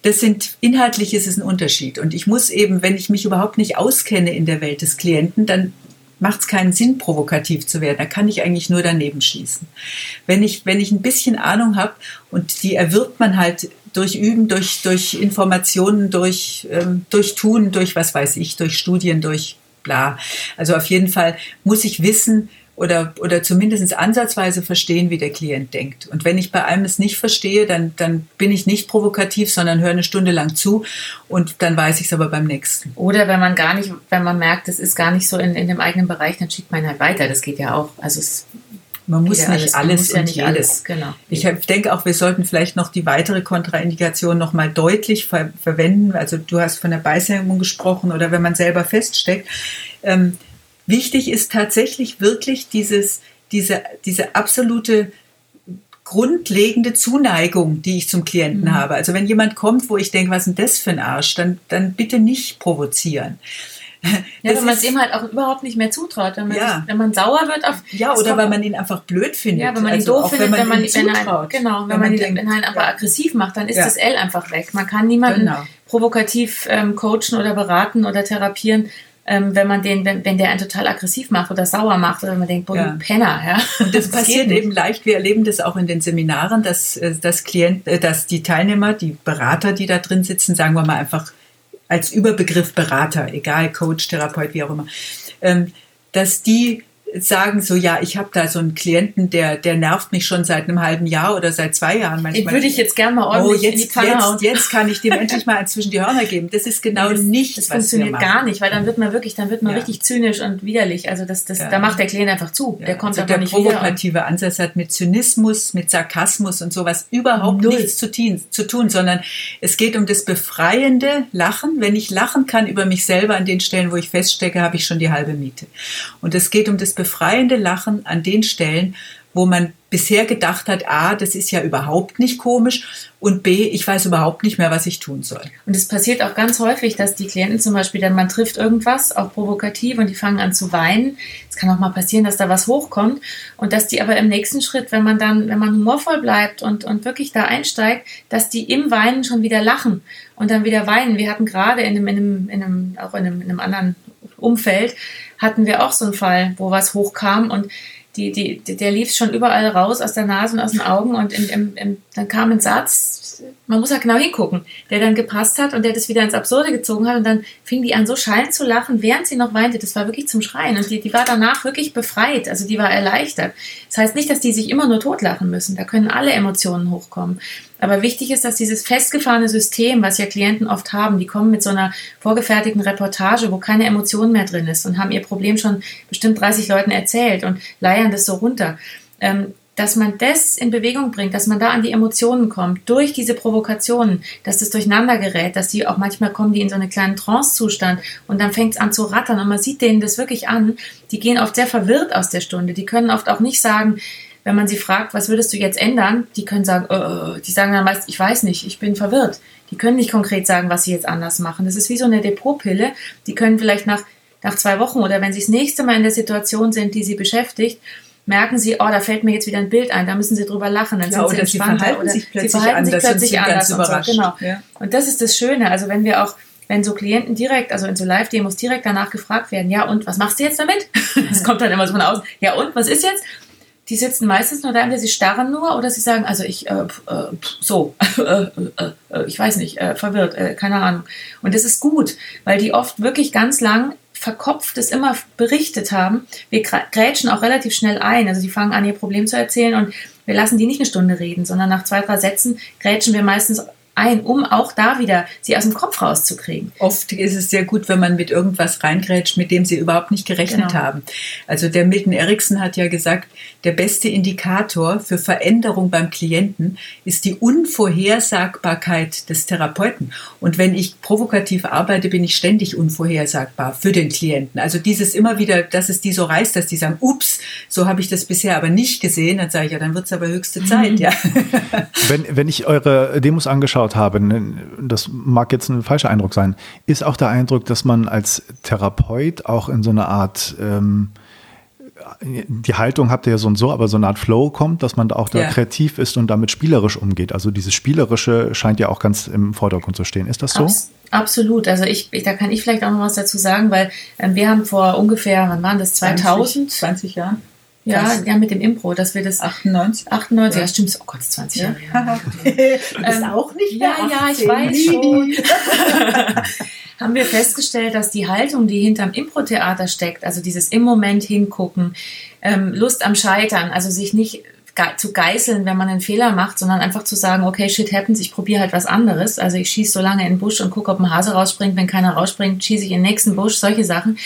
Das sind inhaltlich ist es ein Unterschied und ich muss eben, wenn ich mich überhaupt nicht auskenne in der Welt des Klienten, dann macht es keinen Sinn, provokativ zu werden. Da kann ich eigentlich nur daneben schießen. Wenn ich, wenn ich ein bisschen Ahnung habe und die erwirbt man halt durch Üben, durch, durch Informationen, durch, ähm, durch Tun, durch was weiß ich, durch Studien, durch bla. Also auf jeden Fall muss ich wissen, oder, oder zumindest ansatzweise verstehen, wie der Klient denkt. Und wenn ich bei einem es nicht verstehe, dann, dann bin ich nicht provokativ, sondern höre eine Stunde lang zu und dann weiß ich es aber beim nächsten. Oder wenn man gar nicht, wenn man merkt, es ist gar nicht so in, in dem eigenen Bereich, dann schickt man halt weiter. Das geht ja auch. Also es man muss nicht alles, alles muss ja und nicht. Alles, genau. Ich denke auch, wir sollten vielleicht noch die weitere Kontraindikation noch mal deutlich ver verwenden. Also du hast von der Beißhemmung gesprochen oder wenn man selber feststeckt. Ähm, Wichtig ist tatsächlich wirklich dieses, diese, diese absolute grundlegende Zuneigung, die ich zum Klienten mhm. habe. Also wenn jemand kommt, wo ich denke, was ist denn das für ein Arsch, dann, dann bitte nicht provozieren. Ja, wenn man es ihm halt auch überhaupt nicht mehr zutraut, wenn man, ja. sich, wenn man sauer wird auf. Ja, oder weil man ihn einfach blöd findet. Ja, wenn man ihn also doof findet, wenn man, wenn man ihn wenn genau, wenn, wenn man, ihn denkt, ihn einfach ja. aggressiv macht, dann ist ja. das L einfach weg. Man kann niemanden genau. provokativ ähm, coachen oder beraten oder therapieren, ähm, wenn man den, wenn, wenn der einen total aggressiv macht oder sauer macht oder man denkt, boah, ja. Penner, ja. Und das, das passiert eben leicht. Wir erleben das auch in den Seminaren, dass, äh, dass Klient, äh, dass die Teilnehmer, die Berater, die da drin sitzen, sagen wir mal einfach als Überbegriff Berater, egal Coach, Therapeut, wie auch immer, ähm, dass die sagen so, ja, ich habe da so einen Klienten, der, der nervt mich schon seit einem halben Jahr oder seit zwei Jahren manchmal. Den würde ich jetzt gerne mal ordentlich oh, jetzt, in die jetzt, jetzt kann ich dem endlich mal zwischen die Hörner geben. Das ist genau das, nicht, das funktioniert gar nicht, weil dann wird man wirklich, dann wird man ja. richtig zynisch und widerlich. Also das, das, ja. da macht der Klient einfach zu. Ja. Der kommt also der nicht provokative wieder. Ansatz hat mit Zynismus, mit Sarkasmus und sowas überhaupt Null. nichts zu tun, zu tun, sondern es geht um das befreiende Lachen. Wenn ich lachen kann über mich selber an den Stellen, wo ich feststecke, habe ich schon die halbe Miete. Und es geht um das befreiende Lachen an den Stellen, wo man bisher gedacht hat, A, das ist ja überhaupt nicht komisch und B, ich weiß überhaupt nicht mehr, was ich tun soll. Und es passiert auch ganz häufig, dass die Klienten zum Beispiel dann, man trifft irgendwas, auch provokativ und die fangen an zu weinen. Es kann auch mal passieren, dass da was hochkommt und dass die aber im nächsten Schritt, wenn man dann, wenn man humorvoll bleibt und, und wirklich da einsteigt, dass die im Weinen schon wieder lachen und dann wieder weinen. Wir hatten gerade in einem, in einem, in einem auch in einem, in einem anderen Umfeld, hatten wir auch so einen Fall, wo was hochkam und die, die, der lief schon überall raus aus der Nase und aus den Augen und im, im, im, dann kam ein Satz, man muss ja genau hingucken, der dann gepasst hat und der das wieder ins Absurde gezogen hat und dann fing die an so schallend zu lachen, während sie noch weinte. Das war wirklich zum Schreien und die, die war danach wirklich befreit, also die war erleichtert. Das heißt nicht, dass die sich immer nur totlachen müssen, da können alle Emotionen hochkommen. Aber wichtig ist, dass dieses festgefahrene System, was ja Klienten oft haben, die kommen mit so einer vorgefertigten Reportage, wo keine Emotion mehr drin ist und haben ihr Problem schon bestimmt 30 Leuten erzählt und leiern das so runter. Ähm, dass man das in Bewegung bringt, dass man da an die Emotionen kommt, durch diese Provokationen, dass das durcheinander gerät, dass die auch manchmal kommen die in so einen kleinen Trance-Zustand und dann fängt es an zu rattern und man sieht denen das wirklich an. Die gehen oft sehr verwirrt aus der Stunde. Die können oft auch nicht sagen, wenn man sie fragt, was würdest du jetzt ändern, die können sagen, äh, die sagen dann meist, ich weiß nicht, ich bin verwirrt. Die können nicht konkret sagen, was sie jetzt anders machen. Das ist wie so eine Depotpille. Die können vielleicht nach, nach zwei Wochen oder wenn sie das nächste Mal in der Situation sind, die sie beschäftigt, merken sie, oh, da fällt mir jetzt wieder ein Bild ein, da müssen sie drüber lachen, dann ja, sind sie entspannter. Sie verhalten sich plötzlich sie verhalten sich plötzlich anders. Und so, genau. Ja. Und das ist das Schöne. Also wenn wir auch wenn so Klienten direkt, also in so Live-Demos direkt danach gefragt werden, ja und was machst du jetzt damit? Das kommt dann immer so von außen, ja und was ist jetzt? Die sitzen meistens nur da, entweder sie starren nur oder sie sagen, also ich, äh, äh, so, äh, äh, äh, ich weiß nicht, verwirrt, keine Ahnung. Und das ist gut, weil die oft wirklich ganz lang verkopft es immer berichtet haben. Wir grätschen auch relativ schnell ein. Also die fangen an, ihr Problem zu erzählen und wir lassen die nicht eine Stunde reden, sondern nach zwei, drei Sätzen grätschen wir meistens ein, um auch da wieder sie aus dem Kopf rauszukriegen. Oft ist es sehr gut, wenn man mit irgendwas reingrätscht, mit dem sie überhaupt nicht gerechnet genau. haben. Also der Milton Erickson hat ja gesagt, der beste Indikator für Veränderung beim Klienten ist die Unvorhersagbarkeit des Therapeuten. Und wenn ich provokativ arbeite, bin ich ständig unvorhersagbar für den Klienten. Also dieses immer wieder, dass es die so reißt, dass die sagen, ups, so habe ich das bisher aber nicht gesehen, dann sage ich, ja, dann wird es aber höchste Zeit, ja. Wenn, wenn ich eure Demos angeschaut angeschaut habe, ne, das mag jetzt ein falscher Eindruck sein, ist auch der Eindruck, dass man als Therapeut auch in so eine Art ähm, die Haltung habt ihr ja so und so, aber so eine Art Flow kommt, dass man da auch da ja. kreativ ist und damit spielerisch umgeht. Also dieses Spielerische scheint ja auch ganz im Vordergrund zu stehen. Ist das so? Abs absolut. Also ich, da kann ich vielleicht auch noch was dazu sagen, weil ähm, wir haben vor ungefähr, wann waren das, 2000? 20, 20 Jahren. Ja, ja, mit dem Impro, dass wir das. 98? 98, ja, ja stimmt. Oh Gott, 20 Jahre. Ja. du bist ähm, auch nicht mehr Ja, 18. ja, ich weiß schon. haben wir festgestellt, dass die Haltung, die hinterm Impro-Theater steckt, also dieses im Moment hingucken, ähm, Lust am Scheitern, also sich nicht ge zu geißeln, wenn man einen Fehler macht, sondern einfach zu sagen, okay, shit happens, ich probiere halt was anderes. Also ich schieße so lange in den Busch und gucke, ob ein Hase rausspringt. Wenn keiner rausspringt, schieße ich in den nächsten Busch, solche Sachen.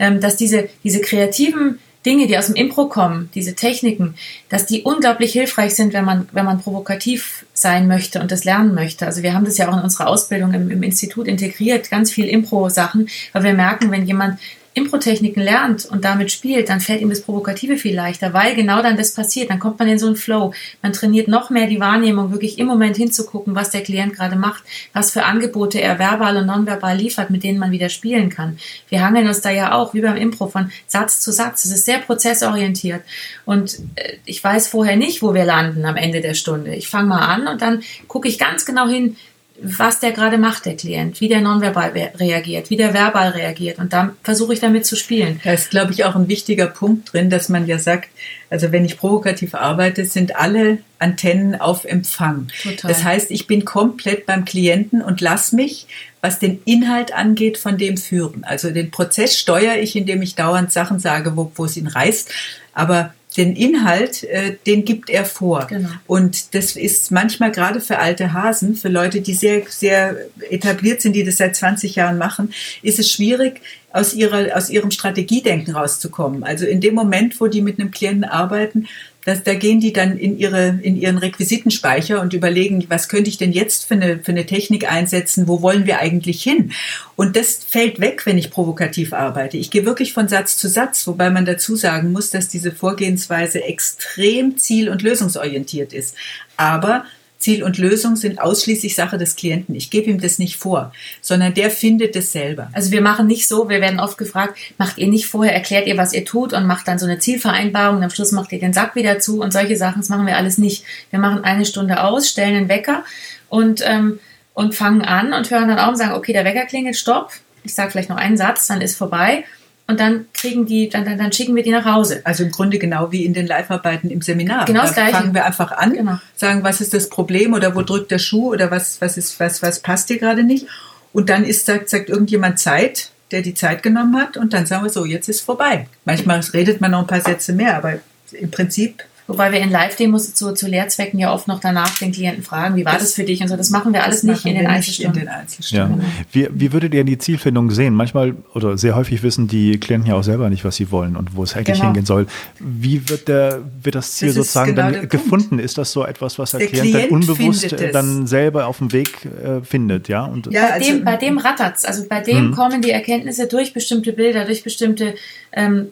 Ähm, dass diese, diese kreativen Dinge, die aus dem Impro kommen, diese Techniken, dass die unglaublich hilfreich sind, wenn man, wenn man provokativ sein möchte und das lernen möchte. Also wir haben das ja auch in unserer Ausbildung im, im Institut integriert, ganz viel Impro-Sachen, weil wir merken, wenn jemand Impro-Techniken lernt und damit spielt, dann fällt ihm das Provokative viel leichter, weil genau dann das passiert. Dann kommt man in so einen Flow. Man trainiert noch mehr die Wahrnehmung, wirklich im Moment hinzugucken, was der Klient gerade macht, was für Angebote er verbal und nonverbal liefert, mit denen man wieder spielen kann. Wir hangeln uns da ja auch, wie beim Impro, von Satz zu Satz. Es ist sehr prozessorientiert. Und äh, ich weiß vorher nicht, wo wir landen am Ende der Stunde. Ich fange mal an und dann gucke ich ganz genau hin, was der gerade macht, der Klient, wie der nonverbal reagiert, wie der verbal reagiert. Und dann versuche ich damit zu spielen. Da ist, glaube ich, auch ein wichtiger Punkt drin, dass man ja sagt, also wenn ich provokativ arbeite, sind alle Antennen auf Empfang. Total. Das heißt, ich bin komplett beim Klienten und lass mich, was den Inhalt angeht, von dem führen. Also den Prozess steuere ich, indem ich dauernd Sachen sage, wo, wo es ihn reißt. Aber den Inhalt, äh, den gibt er vor. Genau. Und das ist manchmal gerade für alte Hasen, für Leute, die sehr, sehr etabliert sind, die das seit 20 Jahren machen, ist es schwierig, aus, ihrer, aus ihrem Strategiedenken rauszukommen. Also in dem Moment, wo die mit einem Klienten arbeiten, das, da gehen die dann in, ihre, in ihren Requisitenspeicher und überlegen, was könnte ich denn jetzt für eine, für eine Technik einsetzen, wo wollen wir eigentlich hin? Und das fällt weg, wenn ich provokativ arbeite. Ich gehe wirklich von Satz zu Satz, wobei man dazu sagen muss, dass diese Vorgehensweise extrem ziel- und lösungsorientiert ist. Aber Ziel und Lösung sind ausschließlich Sache des Klienten. Ich gebe ihm das nicht vor, sondern der findet es selber. Also wir machen nicht so, wir werden oft gefragt, macht ihr nicht vorher, erklärt ihr, was ihr tut und macht dann so eine Zielvereinbarung und am Schluss macht ihr den Sack wieder zu und solche Sachen, das machen wir alles nicht. Wir machen eine Stunde aus, stellen einen Wecker und, ähm, und fangen an und hören dann auf und sagen, okay, der Wecker klingelt, stopp. Ich sage vielleicht noch einen Satz, dann ist vorbei und dann kriegen die, dann, dann, dann, schicken wir die nach Hause. Also im Grunde genau wie in den Live-Arbeiten im Seminar. Genau das da Gleiche. fangen wir einfach an, genau. sagen, was ist das Problem oder wo drückt der Schuh oder was, was, ist, was, was passt dir gerade nicht. Und dann ist, sagt, sagt irgendjemand Zeit, der die Zeit genommen hat und dann sagen wir so, jetzt ist vorbei. Manchmal redet man noch ein paar Sätze mehr, aber im Prinzip Wobei wir in Live-Demos zu, zu Lehrzwecken ja oft noch danach den Klienten fragen, wie war das, das für dich und so. Das machen wir alles nicht in den, Einzelstunden. in den Einzelstunden. Ja. Wie, wie würdet ihr die Zielfindung sehen? Manchmal oder sehr häufig wissen die Klienten ja auch selber nicht, was sie wollen und wo es eigentlich genau. hingehen soll. Wie wird, der, wird das Ziel das sozusagen genau dann gefunden? Ist das so etwas, was der, der Klient, Klient, dann unbewusst dann selber auf dem Weg äh, findet? Ja, und ja, bei, also, dem, bei dem rattert's. Also bei dem hm. kommen die Erkenntnisse durch bestimmte Bilder, durch bestimmte ähm,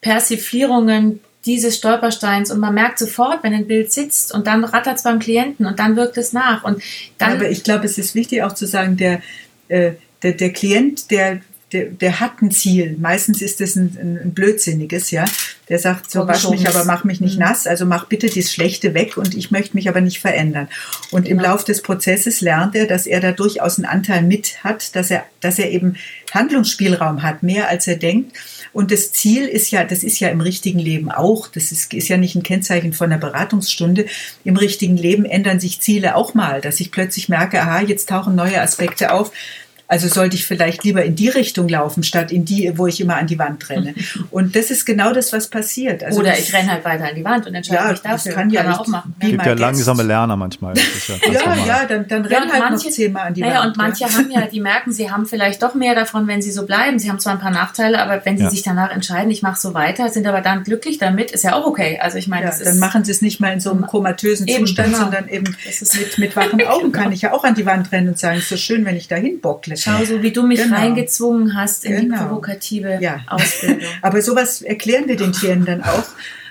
Persiflierungen, dieses Stolpersteins und man merkt sofort, wenn ein Bild sitzt und dann rattert es beim Klienten und dann wirkt es nach. Und dann Aber ich glaube, es ist wichtig auch zu sagen, der, äh, der, der Klient, der, der, der hat ein Ziel. Meistens ist es ein, ein, blödsinniges, ja. Der sagt, so wasch mich, aber mach mich nicht mhm. nass. Also mach bitte das Schlechte weg und ich möchte mich aber nicht verändern. Und genau. im Lauf des Prozesses lernt er, dass er da durchaus einen Anteil mit hat, dass er, dass er eben Handlungsspielraum hat, mehr als er denkt. Und das Ziel ist ja, das ist ja im richtigen Leben auch, das ist, ist ja nicht ein Kennzeichen von einer Beratungsstunde. Im richtigen Leben ändern sich Ziele auch mal, dass ich plötzlich merke, aha, jetzt tauchen neue Aspekte auf Also sollte ich vielleicht lieber in die Richtung laufen, statt in die, wo ich immer an die Wand renne. Und das ist genau das, was passiert. Also Oder ich renne halt weiter an die Wand und entscheide ja, mich dafür. Das kann, ja kann auch machen. Es gibt ja langsame Lerner manchmal. ja, ja, ja, dann, dann renn halt manche, noch zehnmal an die naja, Wand. Und manche haben ja, die merken, sie haben vielleicht doch mehr davon, wenn sie so bleiben. Sie haben zwar ein paar Nachteile, aber wenn sie sich danach entscheiden, ich mache so weiter, sind aber dann glücklich damit, ist ja auch okay. Also ich meine, dann machen sie es nicht mal in so einem komatösen eben, Zustand, genau. sondern eben mit, mit wachen Augen kann ich ja auch an die Wand rennen und sagen, es ist so schön, wenn ich da hinbockle. Schau, so wie du mich genau. reingezwungen hast in genau. die provokative ja. Ausbildung. Aber sowas erklären wir den Tieren dann auch.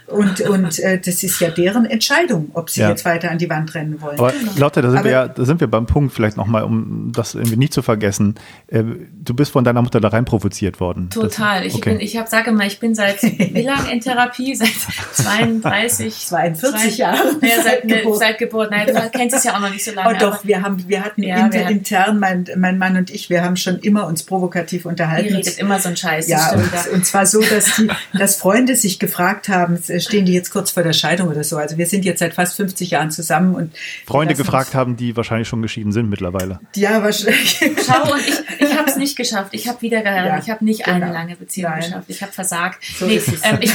Und, und äh, das ist ja deren Entscheidung, ob sie ja. jetzt weiter an die Wand rennen wollen. Aber genau. Lotte, da sind, Aber, wir ja, da sind wir beim Punkt vielleicht nochmal, um das irgendwie nicht zu vergessen. Äh, du bist von deiner Mutter da rein provoziert worden. Total. Das, okay. Ich, ich sage mal, ich bin seit wie lange in Therapie? Seit 32, 42 Jahren. Ja, seit, ne, Geburt. seit Geburt. Nein, du kennst es ja auch noch nicht so lange. Oh doch, wir haben, wir hatten ja, inter, wir hatten, intern, mein, mein Mann und ich, wir haben schon immer uns provokativ unterhalten. Ihr redet immer so ein Scheiß. Ja, und, und, zwar so, dass, die, dass Freunde sich gefragt haben, stehen die jetzt kurz vor der Scheidung oder so. Also wir sind jetzt seit fast 50 Jahren zusammen und Freunde gefragt haben, die wahrscheinlich schon geschieden sind mittlerweile. Ja, wahrscheinlich. Schau, und ich, ich habe es nicht geschafft. Ich habe wieder geheiratet. Ja, ich habe nicht genau. eine lange Beziehung Nein. geschafft. Ich habe versagt. So nee, ähm, ich,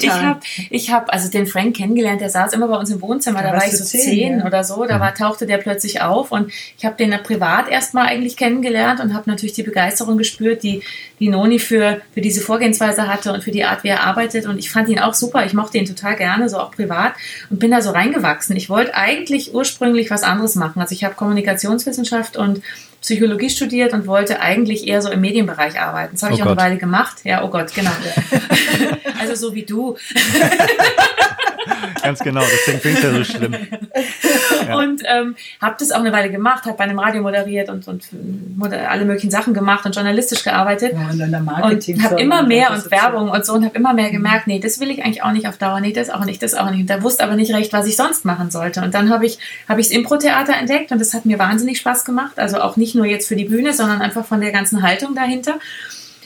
ich habe, ich hab, also den Frank kennengelernt. Der saß immer bei uns im Wohnzimmer. Da, da war ich so zehn, zehn ja. oder so. Da war, tauchte der plötzlich auf und ich habe den privat erstmal eigentlich kennengelernt und habe natürlich die Begeisterung gespürt, die die Noni für für diese Vorgehensweise hatte und für die Art, wie er arbeitet. Und ich fand ihn auch super. Ich mochte ihn total gerne, so auch privat und bin da so reingewachsen. Ich wollte eigentlich ursprünglich was anderes machen. Also ich habe Kommunikationswissenschaft und Psychologie studiert und wollte eigentlich eher so im Medienbereich arbeiten. Das habe oh ich auch Gott. eine Weile gemacht. Ja, oh Gott, genau. also so wie du. Ganz genau, deswegen finde ich ja so schlimm. Ja. Und ähm, habe das auch eine Weile gemacht, habe bei einem Radio moderiert und, und alle möglichen Sachen gemacht und journalistisch gearbeitet. Ja, und und habe immer mehr und Werbung und so und habe immer mehr gemerkt, nee, das will ich eigentlich auch nicht auf Dauer, nee, das auch nicht, das auch nicht. Und da wusste aber nicht recht, was ich sonst machen sollte. Und dann habe ich habe ich das Impro-Theater entdeckt und das hat mir wahnsinnig Spaß gemacht. Also auch nicht nur jetzt für die Bühne, sondern einfach von der ganzen Haltung dahinter.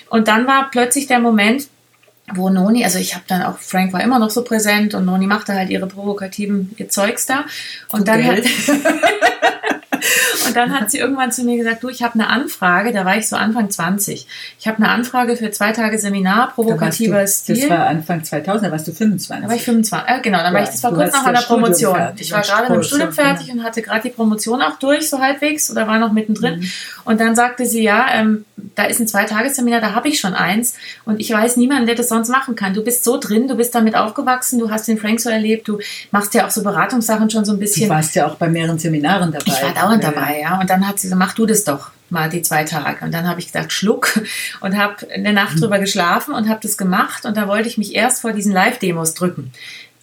Und dann war plötzlich der Moment, wo Noni, also ich habe dann auch, Frank war immer noch so präsent und Noni machte halt ihre provokativen, ihr Zeugs da. Und du dann hat, Und dann hat sie irgendwann zu mir gesagt, du, ich habe eine Anfrage, da war ich so Anfang 20. Ich habe eine Anfrage für zwei Tage Seminar, provokativer du, Stil. Das war Anfang 2000, da warst du 25. Da war ich 25, äh, genau, dann ja, war ich, das war kurz nach meiner Promotion. Ich war gerade im Studium fertig und hatte gerade die Promotion auch durch, so halbwegs, oder war noch mittendrin. Mhm. Und dann sagte sie, ja, ähm, da ist ein Zweitagesseminar, da habe ich schon eins und ich weiß niemanden, der das sonst machen kann. Du bist so drin, du bist damit aufgewachsen, du hast den Frank so erlebt, du machst ja auch so Beratungssachen schon so ein bisschen. Du warst ja auch bei mehreren Seminaren dabei. Ich war dauernd dabei, ja. Und dann hat sie gesagt, mach du das doch mal die zwei Tage. Und dann habe ich gesagt, schluck und habe eine Nacht drüber geschlafen und habe das gemacht. Und da wollte ich mich erst vor diesen Live-Demos drücken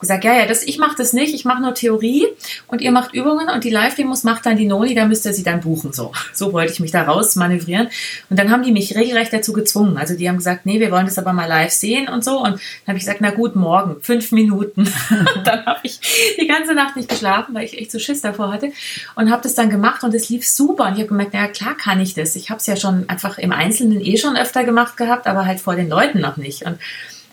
gesagt, ja, ja, das, ich mache das nicht, ich mache nur Theorie und ihr macht Übungen und die Live-Demos macht dann die Noli, da müsst ihr sie dann buchen. So, so wollte ich mich da raus manövrieren. Und dann haben die mich regelrecht dazu gezwungen. Also die haben gesagt, nee, wir wollen das aber mal live sehen und so. Und dann habe ich gesagt, na gut, morgen, fünf Minuten. dann habe ich die ganze Nacht nicht geschlafen, weil ich echt so Schiss davor hatte. Und habe das dann gemacht und es lief super. Und ich habe gemerkt, naja, klar kann ich das. Ich habe es ja schon einfach im Einzelnen eh schon öfter gemacht gehabt, aber halt vor den Leuten noch nicht. Und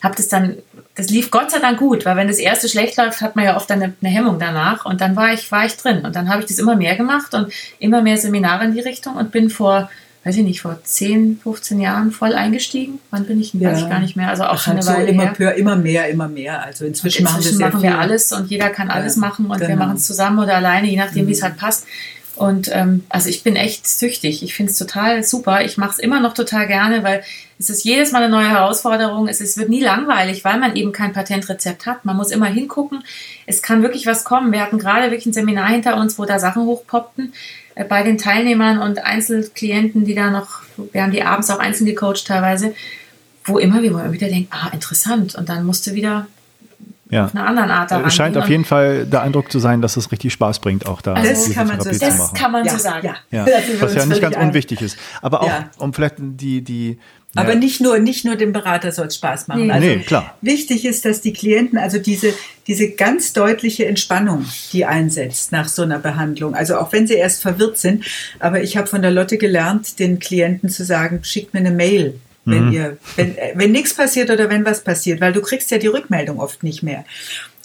habe das dann, das lief Gott sei Dank gut, weil wenn das erste schlecht läuft, hat man ja oft eine, eine Hemmung danach und dann war ich, war ich drin und dann habe ich das immer mehr gemacht und immer mehr Seminare in die Richtung und bin vor, weiß ich nicht, vor 10, 15 Jahren voll eingestiegen. Wann bin ich? Ja. Weiß ich gar nicht mehr. Also auch schon eine so Weile immer, her. immer mehr, immer mehr. Also inzwischen, inzwischen machen, wir, machen wir alles und jeder kann alles ja, machen und genau. wir machen es zusammen oder alleine, je nachdem, mhm. wie es mhm. halt passt. Und ähm, also ich bin echt süchtig. Ich finde es total super. Ich mache es immer noch total gerne, weil es ist jedes Mal eine neue Herausforderung. Es ist, wird nie langweilig, weil man eben kein Patentrezept hat. Man muss immer hingucken. Es kann wirklich was kommen. Wir hatten gerade wirklich ein Seminar hinter uns, wo da Sachen hochpoppten äh, bei den Teilnehmern und Einzelklienten, die da noch, wir haben die abends auch einzeln gecoacht teilweise, wo immer wir wieder denken, ah, interessant. Und dann musste wieder ja. auf einer anderen Art daran Es scheint auf jeden Fall der Eindruck zu sein, dass es richtig Spaß bringt, auch da also das kann man so, das kann man ja, so sagen. Ja. ja. Was ja nicht ganz unwichtig ist. Aber auch, um vielleicht die, die ja. Aber nicht nur, nicht nur dem Berater soll es Spaß machen. Nee. Also nee, klar. Wichtig ist, dass die Klienten, also diese, diese ganz deutliche Entspannung, die einsetzt nach so einer Behandlung. Also auch wenn sie erst verwirrt sind. Aber ich habe von der Lotte gelernt, den Klienten zu sagen, schickt mir eine Mail wenn mhm. ihr, wenn, wenn nichts passiert oder wenn was passiert, weil du kriegst ja die Rückmeldung oft nicht mehr.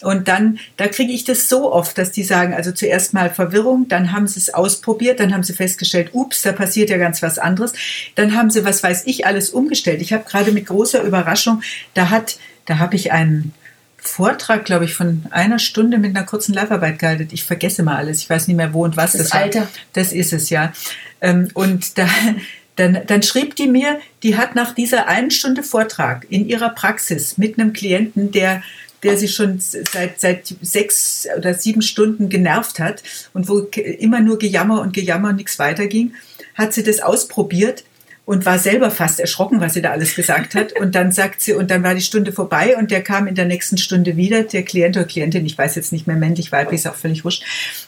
Und dann, da kriege ich das so oft, dass die sagen, also zuerst mal Verwirrung, dann haben sie es ausprobiert, dann haben sie festgestellt, ups, da passiert ja ganz was anderes. Dann haben sie, was weiß ich, alles umgestellt. Ich habe gerade mit großer Überraschung, da hat, da habe ich einen Vortrag, glaube ich, von einer Stunde mit einer kurzen Live-Arbeit gehalten. Ich vergesse mal alles. Ich weiß nicht mehr, wo und was das, das Alter. War. Das ist es, ja. Ähm, und da, dann, dann schrieb die mir, die hat nach dieser einen Stunde Vortrag in ihrer Praxis mit einem Klienten, der der sie schon seit, seit sechs oder sieben Stunden genervt hat und wo immer nur Gejammer und Gejammer und nichts weiterging, hat sie das ausprobiert und war selber fast erschrocken, was sie da alles gesagt hat. Und dann sagt sie, und dann war die Stunde vorbei und der kam in der nächsten Stunde wieder, der Klient oder Klientin, ich weiß jetzt nicht mehr männlich, weiblich, ist auch völlig wurscht,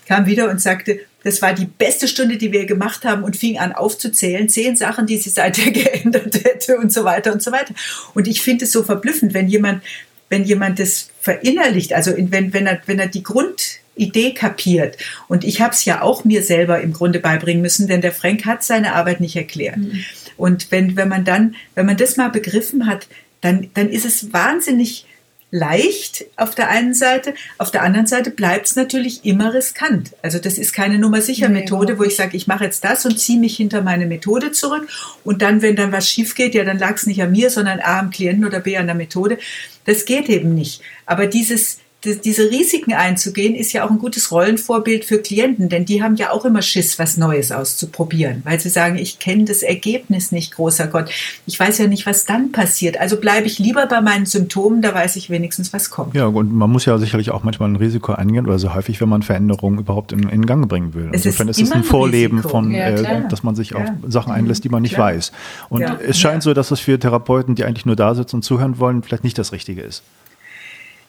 kam wieder und sagte, das war die beste Stunde, die wir gemacht haben und fing an aufzuzählen, zehn Sachen, die sie seither geändert hätte und so weiter und so weiter. Und ich finde es so verblüffend, wenn jemand wenn jemand das verinnerlicht, also wenn, wenn, er, wenn er die Grundidee kapiert. Und ich habe es ja auch mir selber im Grunde beibringen müssen, denn der Frank hat seine Arbeit nicht erklärt. Mhm. Und wenn, wenn man dann, wenn man das mal begriffen hat, dann, dann ist es wahnsinnig leicht auf der einen Seite, auf der anderen Seite bleibt es natürlich immer riskant. Also das ist keine Nummer sicher Methode, wo ich sage, ich mache jetzt das und ziehe mich hinter meine Methode zurück und dann, wenn dann was schief geht, ja, dann lag es nicht an mir, sondern A am Klienten oder B an der Methode. Das geht eben nicht. Aber dieses diese Risiken einzugehen, ist ja auch ein gutes Rollenvorbild für Klienten, denn die haben ja auch immer Schiss, was Neues auszuprobieren, weil sie sagen, ich kenne das Ergebnis nicht, großer Gott. Ich weiß ja nicht, was dann passiert. Also bleibe ich lieber bei meinen Symptomen, da weiß ich wenigstens, was kommt. Ja, und man muss ja sicherlich auch manchmal ein Risiko eingehen, oder so häufig, wenn man Veränderungen überhaupt in, in Gang bringen will. Es Insofern ist, ist es ein Vorleben Risiko. von, ja, äh, dass man sich ja. auf Sachen einlässt, die man nicht klar. weiß. Und ja. es scheint so, dass es für Therapeuten, die eigentlich nur da sitzen und zuhören wollen, vielleicht nicht das Richtige ist.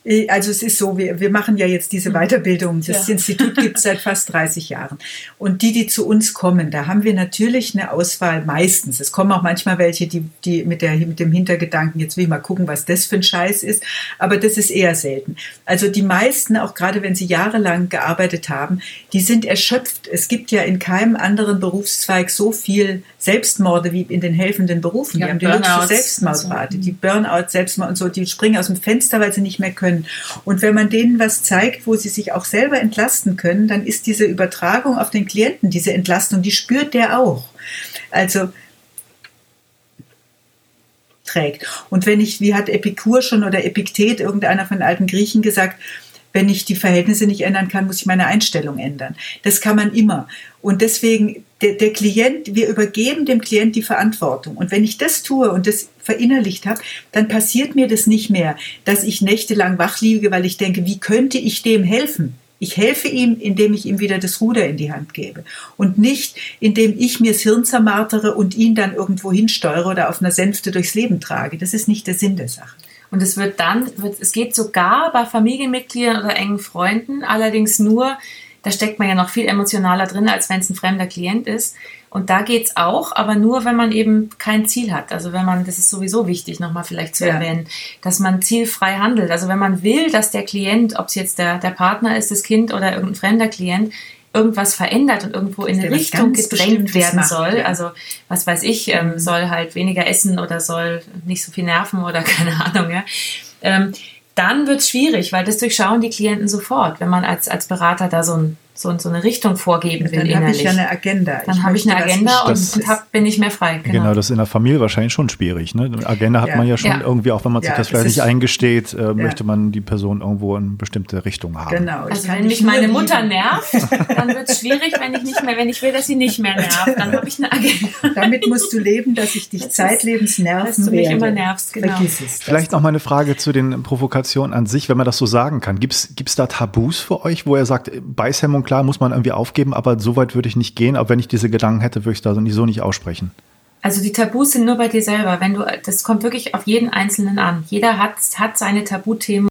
Äh, also es ist so, wir, wir machen ja jetzt diese mhm. Weiterbildung. Das ja. Institut gibt es seit fast 30 Jahren. Und die, die zu uns kommen, da haben wir natürlich eine Auswahl meistens. Es kommen auch manchmal welche, die, die mit, der, mit dem Hintergedanken, jetzt will ich mal gucken, was das für ein Scheiß ist. Aber das ist eher selten. Also die meisten, auch gerade wenn sie jahrelang gearbeitet haben, die sind erschöpft. Es gibt ja in keinem anderen Berufszweig so viel Selbstmorde wie in den helfenden Berufen. Ja, die haben die höchste Selbstmordrate. So. Die Burnout, Selbstmord und so, die springen aus dem Fenster, weil sie nicht mehr können. Und wenn man denen was zeigt, wo sie sich auch selber entlasten können, dann ist diese Übertragung auf den Klienten, diese Entlastung, die spürt der auch. Also trägt. Und wenn ich, wie hat Epikur schon oder Epiktet, irgendeiner von den alten Griechen gesagt, wenn ich die Verhältnisse nicht ändern kann, muss ich meine Einstellung ändern. Das kann man immer. Und deswegen, der, der Klient, wir übergeben dem Klient die Verantwortung. Und wenn ich das tue und das verinnerlicht habe, dann passiert mir das nicht mehr, dass ich nächtelang wach liege, weil ich denke, wie könnte ich dem helfen? Ich helfe ihm, indem ich ihm wieder das Ruder in die Hand gebe und nicht, indem ich mir das Hirn zermartere und ihn dann irgendwo hinsteuere oder auf einer Sänfte durchs Leben trage. Das ist nicht der Sinn der Sache. Und es wird dann, es geht sogar bei Familienmitgliedern oder engen Freunden, allerdings nur, da steckt man ja noch viel emotionaler drin, als wenn es ein fremder Klient ist. Und da geht es auch, aber nur, wenn man eben kein Ziel hat. Also wenn man, das ist sowieso wichtig, nochmal vielleicht zu ja. erwähnen, dass man zielfrei handelt. Also wenn man will, dass der Klient, ob es jetzt der, der Partner ist, das Kind oder irgendein fremder Klient, irgendwas verändert und irgendwo in eine Richtung gedrängt werden soll. Ja. Also was weiß ich, ähm, mhm. soll halt weniger essen oder soll nicht so viel nerven oder keine Ahnung, ja. Ähm, dann wird es schwierig, weil das durchschauen die Klienten sofort, wenn man als, als Berater da so ein so, so eine Richtung vorgeben will. Dann habe ich ja eine Agenda. Dann habe ich eine Agenda und, und hab, bin ich mehr frei. Genau. genau. das ist in der Familie wahrscheinlich schon schwierig. Ne? Eine Agenda hat ja. man ja schon ja. irgendwie, auch wenn man sich das vielleicht nicht eingesteht, äh, möchte man die Person irgendwo in bestimmte Richtung haben. Genau. Also wenn mich meine Mutter nervt, dann wird es schwierig, wenn ich nicht mehr, wenn ich will, dass sie nicht mehr nervt, dann habe ich eine Agenda. Damit musst du leben, dass ich dich das zeitlebens nerven dass du mich immer nervst, genau. Vergiss es. Vielleicht noch mal eine Frage zu den Provokationen an sich, wenn man das so sagen kann. Gibt es da Tabus für euch, wo er sagt, Beißhemmung, klar, muss man irgendwie auf aufgeben, aber so weit würde ich nicht gehen. Aber wenn ich diese Gedanken hätte, würde ich da so nicht aussprechen. Also die Tabus sind nur bei dir selber. Wenn du, das kommt wirklich auf jeden Einzelnen an. Jeder hat, hat seine Tabuthemen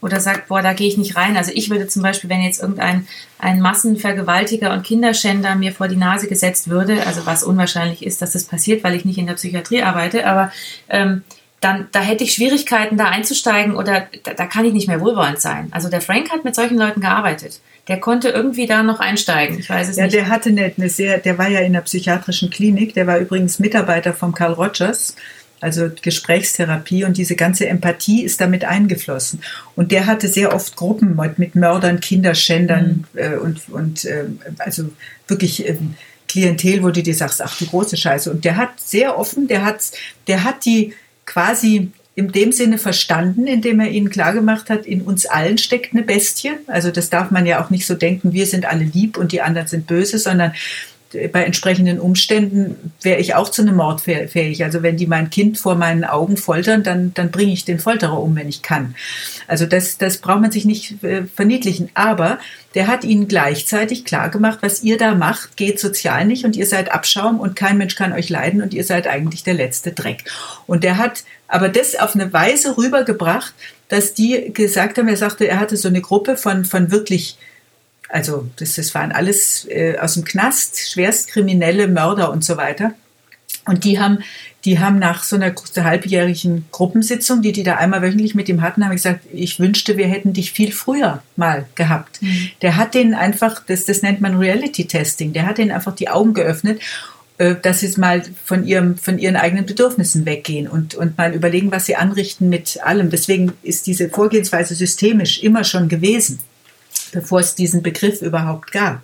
oder sagt, boah, da gehe ich nicht rein. Also ich würde zum Beispiel, wenn jetzt irgendein ein Massenvergewaltiger und Kinderschänder mir vor die Nase gesetzt würde, also was unwahrscheinlich ist, dass das passiert, weil ich nicht in der Psychiatrie arbeite, aber ähm, dann da hätte ich Schwierigkeiten, da einzusteigen oder da, da kann ich nicht mehr wohlwollend sein. Also der Frank hat mit solchen Leuten gearbeitet der konnte irgendwie da noch einsteigen. Ich weiß es ja, nicht. Ja, der hatte eine, eine sehr, der war ja in der psychiatrischen Klinik, der war übrigens Mitarbeiter vom Carl Rogers. Also Gesprächstherapie und diese ganze Empathie ist damit eingeflossen. Und der hatte sehr oft Gruppen mit, mit Mördern, Kinderschändern mhm. äh, und, und äh, also wirklich äh, Klientel, wo du dir sagst, ach du große Scheiße. Und der hat sehr offen, der hat, der hat die quasi in dem Sinne verstanden, indem er ihnen klargemacht hat, in uns allen steckt eine Bestie. Also das darf man ja auch nicht so denken, wir sind alle lieb und die anderen sind böse, sondern bei entsprechenden Umständen wäre ich auch zu einem Mord fähig. Also wenn die mein Kind vor meinen Augen foltern, dann, dann bringe ich den Folterer um, wenn ich kann. Also das, das braucht man sich nicht äh, verniedlichen. Aber der hat ihnen gleichzeitig klar gemacht, was ihr da macht, geht sozial nicht und ihr seid Abschaum und kein Mensch kann euch leiden und ihr seid eigentlich der letzte Dreck. Und der hat aber das auf eine Weise rübergebracht, dass die gesagt haben, er sagte, er hatte so eine Gruppe von, von wirklich also das, das waren alles äh, aus dem Knast, schwerstkriminelle Mörder und so weiter. Und die haben, die haben nach so einer halbjährigen Gruppensitzung, die die da einmal wöchentlich mit ihm hatten, haben gesagt, ich wünschte, wir hätten dich viel früher mal gehabt. Mhm. Der hat denen einfach, das, das nennt man Reality Testing, der hat denen einfach die Augen geöffnet dass sie mal von, ihrem, von ihren eigenen Bedürfnissen weggehen und, und mal überlegen, was sie anrichten mit allem. Deswegen ist diese Vorgehensweise systemisch immer schon gewesen bevor es diesen Begriff überhaupt gab.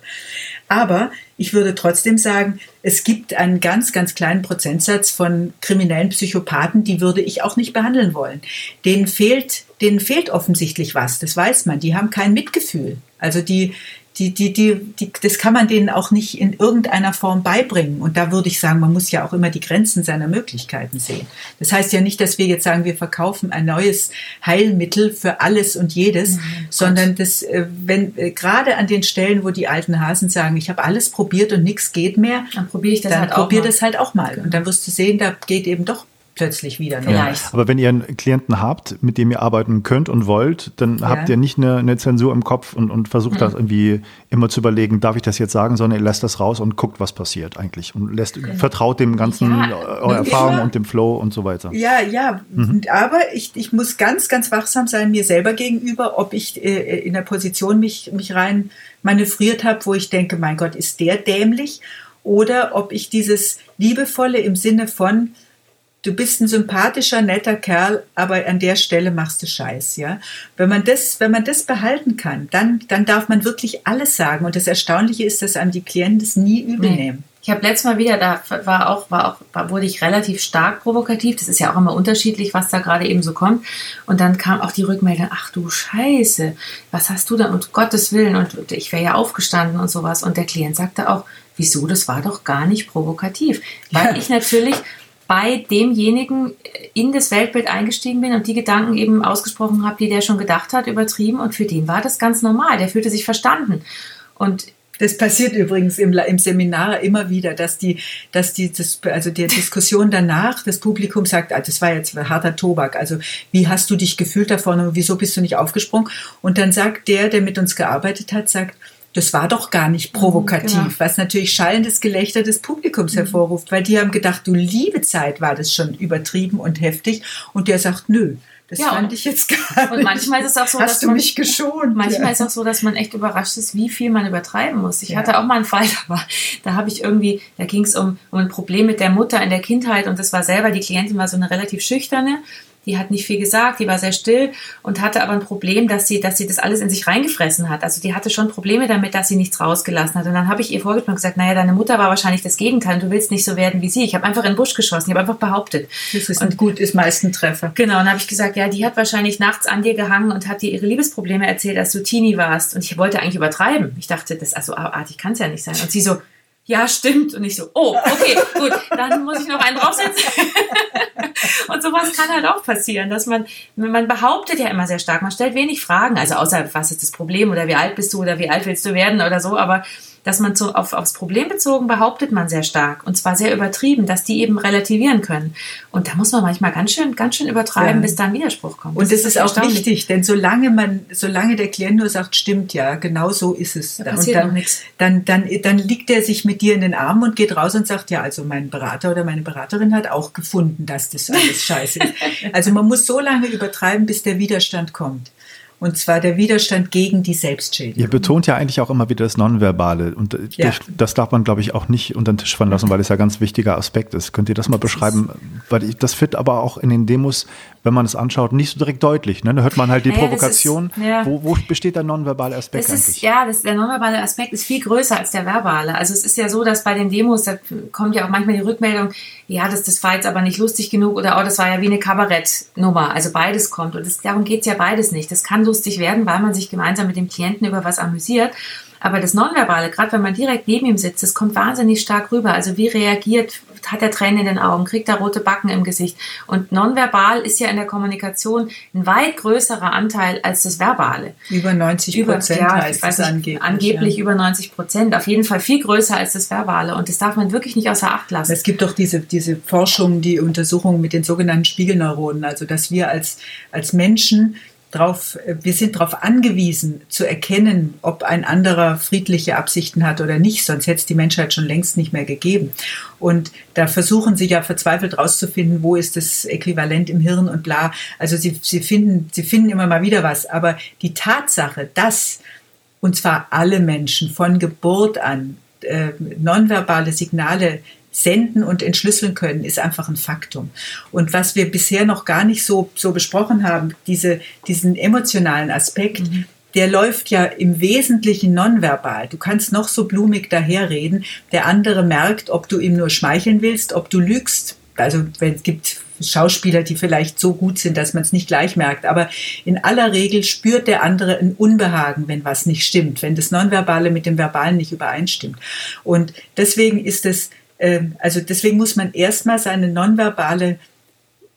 Aber ich würde trotzdem sagen, es gibt einen ganz, ganz kleinen Prozentsatz von kriminellen Psychopathen, die würde ich auch nicht behandeln wollen. Denen fehlt, denen fehlt offensichtlich was, das weiß man. Die haben kein Mitgefühl. Also die, die, die, die, die, das kann man denen auch nicht in irgendeiner Form beibringen. Und da würde ich sagen, man muss ja auch immer die Grenzen seiner Möglichkeiten sehen. Das heißt ja nicht, dass wir jetzt sagen, wir verkaufen ein neues Heilmittel für alles und jedes, mhm, sondern das, äh, wenn äh, gerade an den Stellen, wo die alten Hasen sagen, ich habe alles probiert und nichts geht mehr, dann probiere ich das dann halt probier auch das halt auch mal. Und dann wirst du sehen, da geht eben doch plötzlich wieder. Ja. Aber wenn ihr einen Klienten habt, mit dem ihr arbeiten könnt und wollt, dann ja. habt ihr nicht eine, eine, Zensur im Kopf und, und versucht mhm. das irgendwie immer zu überlegen, darf ich das jetzt sagen, sondern ihr lässt das raus und guckt, was passiert eigentlich und lässt, genau. vertraut dem ganzen ja, eure Erfahrung und dem Flow und so weiter. Ja, ja, mhm. aber ich, ich muss ganz, ganz wachsam sein mir selber gegenüber, ob ich äh, in der Position mich, mich rein manövriert habe, wo ich denke, mein Gott, ist der dämlich oder ob ich dieses liebevolle im Sinne von du bist ein sympathischer, netter Kerl, aber an der Stelle machst du Scheiß, ja. Wenn man das, wenn man das behalten kann, dann, dann darf man wirklich alles sagen. Und das Erstaunliche ist, dass einem die Klienten das nie übel nee. nehmen. Ich habe letztes Mal wieder, da war auch, war auch, war, wurde ich relativ stark provokativ. Das ist ja auch immer unterschiedlich, was da gerade eben so kommt. Und dann kam auch die Rückmeldung, ach du Scheiße, was hast du da, um Gottes Willen, und ich wäre ja aufgestanden und sowas. Und der Klient sagte auch, wieso, das war doch gar nicht provokativ. Weil ja. ich natürlich bei demjenigen in das Weltbild eingestiegen bin und die Gedanken eben ausgesprochen habe, die der schon gedacht hat, übertrieben. Und für den war das ganz normal. Der fühlte sich verstanden. Und das passiert übrigens im, im, Seminar immer wieder, dass die, dass die, das, also die Diskussion danach, das Publikum sagt, ah, das war jetzt harter Tobak. Also wie hast du dich gefühlt davon und wieso bist du nicht aufgesprungen? Und dann sagt der, der mit uns gearbeitet hat, sagt, das war doch gar nicht mhm, provokativ, genau. was natürlich schallendes Gelächter des Publikums mhm. hervorruft, weil die haben gedacht, du liebe Zeit war das schon übertrieben und heftig und der sagt, nö. Das ja, fand ich jetzt gar nicht. Und manchmal ist es auch so, Hast dass du man, mich geschont. Manchmal ja. ist es auch so, dass man echt überrascht ist, wie viel man übertreiben muss. Ich ja. hatte auch mal einen Fall, da, war, da habe ich irgendwie, da ging es um, um ein Problem mit der Mutter in der Kindheit und das war selber, die Klientin war so eine relativ schüchterne die hat nicht viel gesagt, die war sehr still und hatte aber ein Problem, dass sie, dass sie das alles in sich reingefressen hat. Also die hatte schon Probleme damit, dass sie nichts rausgelassen hat. Und dann habe ich ihr vorgesprochen und gesagt, naja, deine Mutter war wahrscheinlich das Gegenteil und du willst nicht so werden wie sie. Ich habe einfach in den Busch geschossen, ich habe einfach behauptet. Das ist und gut, ist meist ein Treffer. Genau, und dann habe ich gesagt, ja, die hat wahrscheinlich nachts an dir gehangen und hat dir ihre Liebesprobleme erzählt, als du Teenie warst. Und ich wollte eigentlich übertreiben. Ich dachte, das also artig kann es ja nicht sein. Und sie so, ja, stimmt. Und ich so, oh, okay, gut, dann muss ich noch einen draufsetzen. und sowas kann halt auch passieren, dass man, man behauptet ja immer sehr stark, man stellt wenig Fragen, also außer, was ist das Problem oder wie alt bist du oder wie alt willst du werden oder so, aber dass man so auf, aufs Problem bezogen behauptet man sehr stark und zwar sehr übertrieben, dass die eben relativieren können. Und da muss man manchmal ganz schön, ganz schön übertreiben, ja. bis da ein Widerspruch kommt. Und das, das ist, ist auch wichtig, denn solange man, solange der Klient nur sagt, stimmt ja, genau so ist es. Da passiert dann, nichts. Dann, dann, dann liegt er sich mit dir in den Armen und geht raus und sagt, ja, also mein Berater oder meine Beraterin hat auch gefunden, dass das alles scheiße ist. Also man muss so lange übertreiben, bis der Widerstand kommt. Und zwar der Widerstand gegen die Selbstschädigung. Ihr betont ja eigentlich auch immer wieder das Nonverbale. Und ja. das darf man, glaube ich, auch nicht unter den Tisch fallen lassen, weil es ja ein ganz wichtiger Aspekt ist. Könnt ihr das mal beschreiben, weil ich, das wird aber auch in den Demos, wenn man es anschaut, nicht so direkt deutlich. Ne? Da hört man halt die Naja, das Provokation. ist- ja. wo, wo besteht der nonverbale Aspekt Das ist, eigentlich? ja, das, der nonverbale Aspekt ist viel größer als der verbale. Also es ist ja so, dass bei den Demos, da kommt ja auch manchmal die Rückmeldung, ja, das, das war jetzt aber nicht lustig genug oder oh, das war ja wie eine Kabarettnummer. Also beides kommt. Und das, darum geht's ja beides nicht. Das kann lustig werden, weil man sich gemeinsam mit dem Klienten über was amüsiert. Aber das Nonverbale, gerade wenn man direkt neben ihm sitzt, das kommt wahnsinnig stark rüber. Also wie reagiert, hat er Tränen in den Augen, kriegt er rote Backen im Gesicht. Und nonverbal ist ja in der Kommunikation ein weit größerer Anteil als das Verbale. Über 90 Über, Prozent ja, heißt es angeblich. angeblich ja. über 90 Prozent. Auf jeden Fall viel größer als das Verbale. Und das darf man wirklich nicht außer Acht lassen. Es gibt doch diese, diese Forschung, die Untersuchung mit den sogenannten Spiegelneuronen, also dass wir als, als Menschen drauf, wir sind darauf angewiesen zu erkennen, ob ein anderer friedliche Absichten hat oder nicht, sonst hätte es die Menschheit schon längst nicht mehr gegeben. Und da versuchen sie ja verzweifelt rauszufinden, wo ist das Äquivalent im Hirn und bla. Also sie, sie, finden, sie finden immer mal wieder was. Aber die Tatsache, dass, und zwar alle Menschen von Geburt an, äh, nonverbale Signale senden und entschlüsseln können, ist einfach ein Faktum. Und was wir bisher noch gar nicht so, so besprochen haben, diese, diesen emotionalen Aspekt, der läuft ja im Wesentlichen nonverbal. Du kannst noch so blumig daherreden, der andere merkt, ob du ihm nur schmeicheln willst, ob du lügst. Also wenn es gibt Schauspieler, die vielleicht so gut sind, dass man es nicht gleich merkt. Aber in aller Regel spürt der andere ein Unbehagen, wenn was nicht stimmt, wenn das Nonverbale mit dem Verbalen nicht übereinstimmt. Und deswegen ist es, also deswegen muss man erstmal seine nonverbale,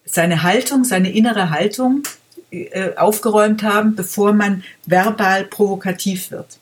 seine Haltung, seine innere Haltung äh, aufgeräumt haben, bevor man verbal provokativ wird.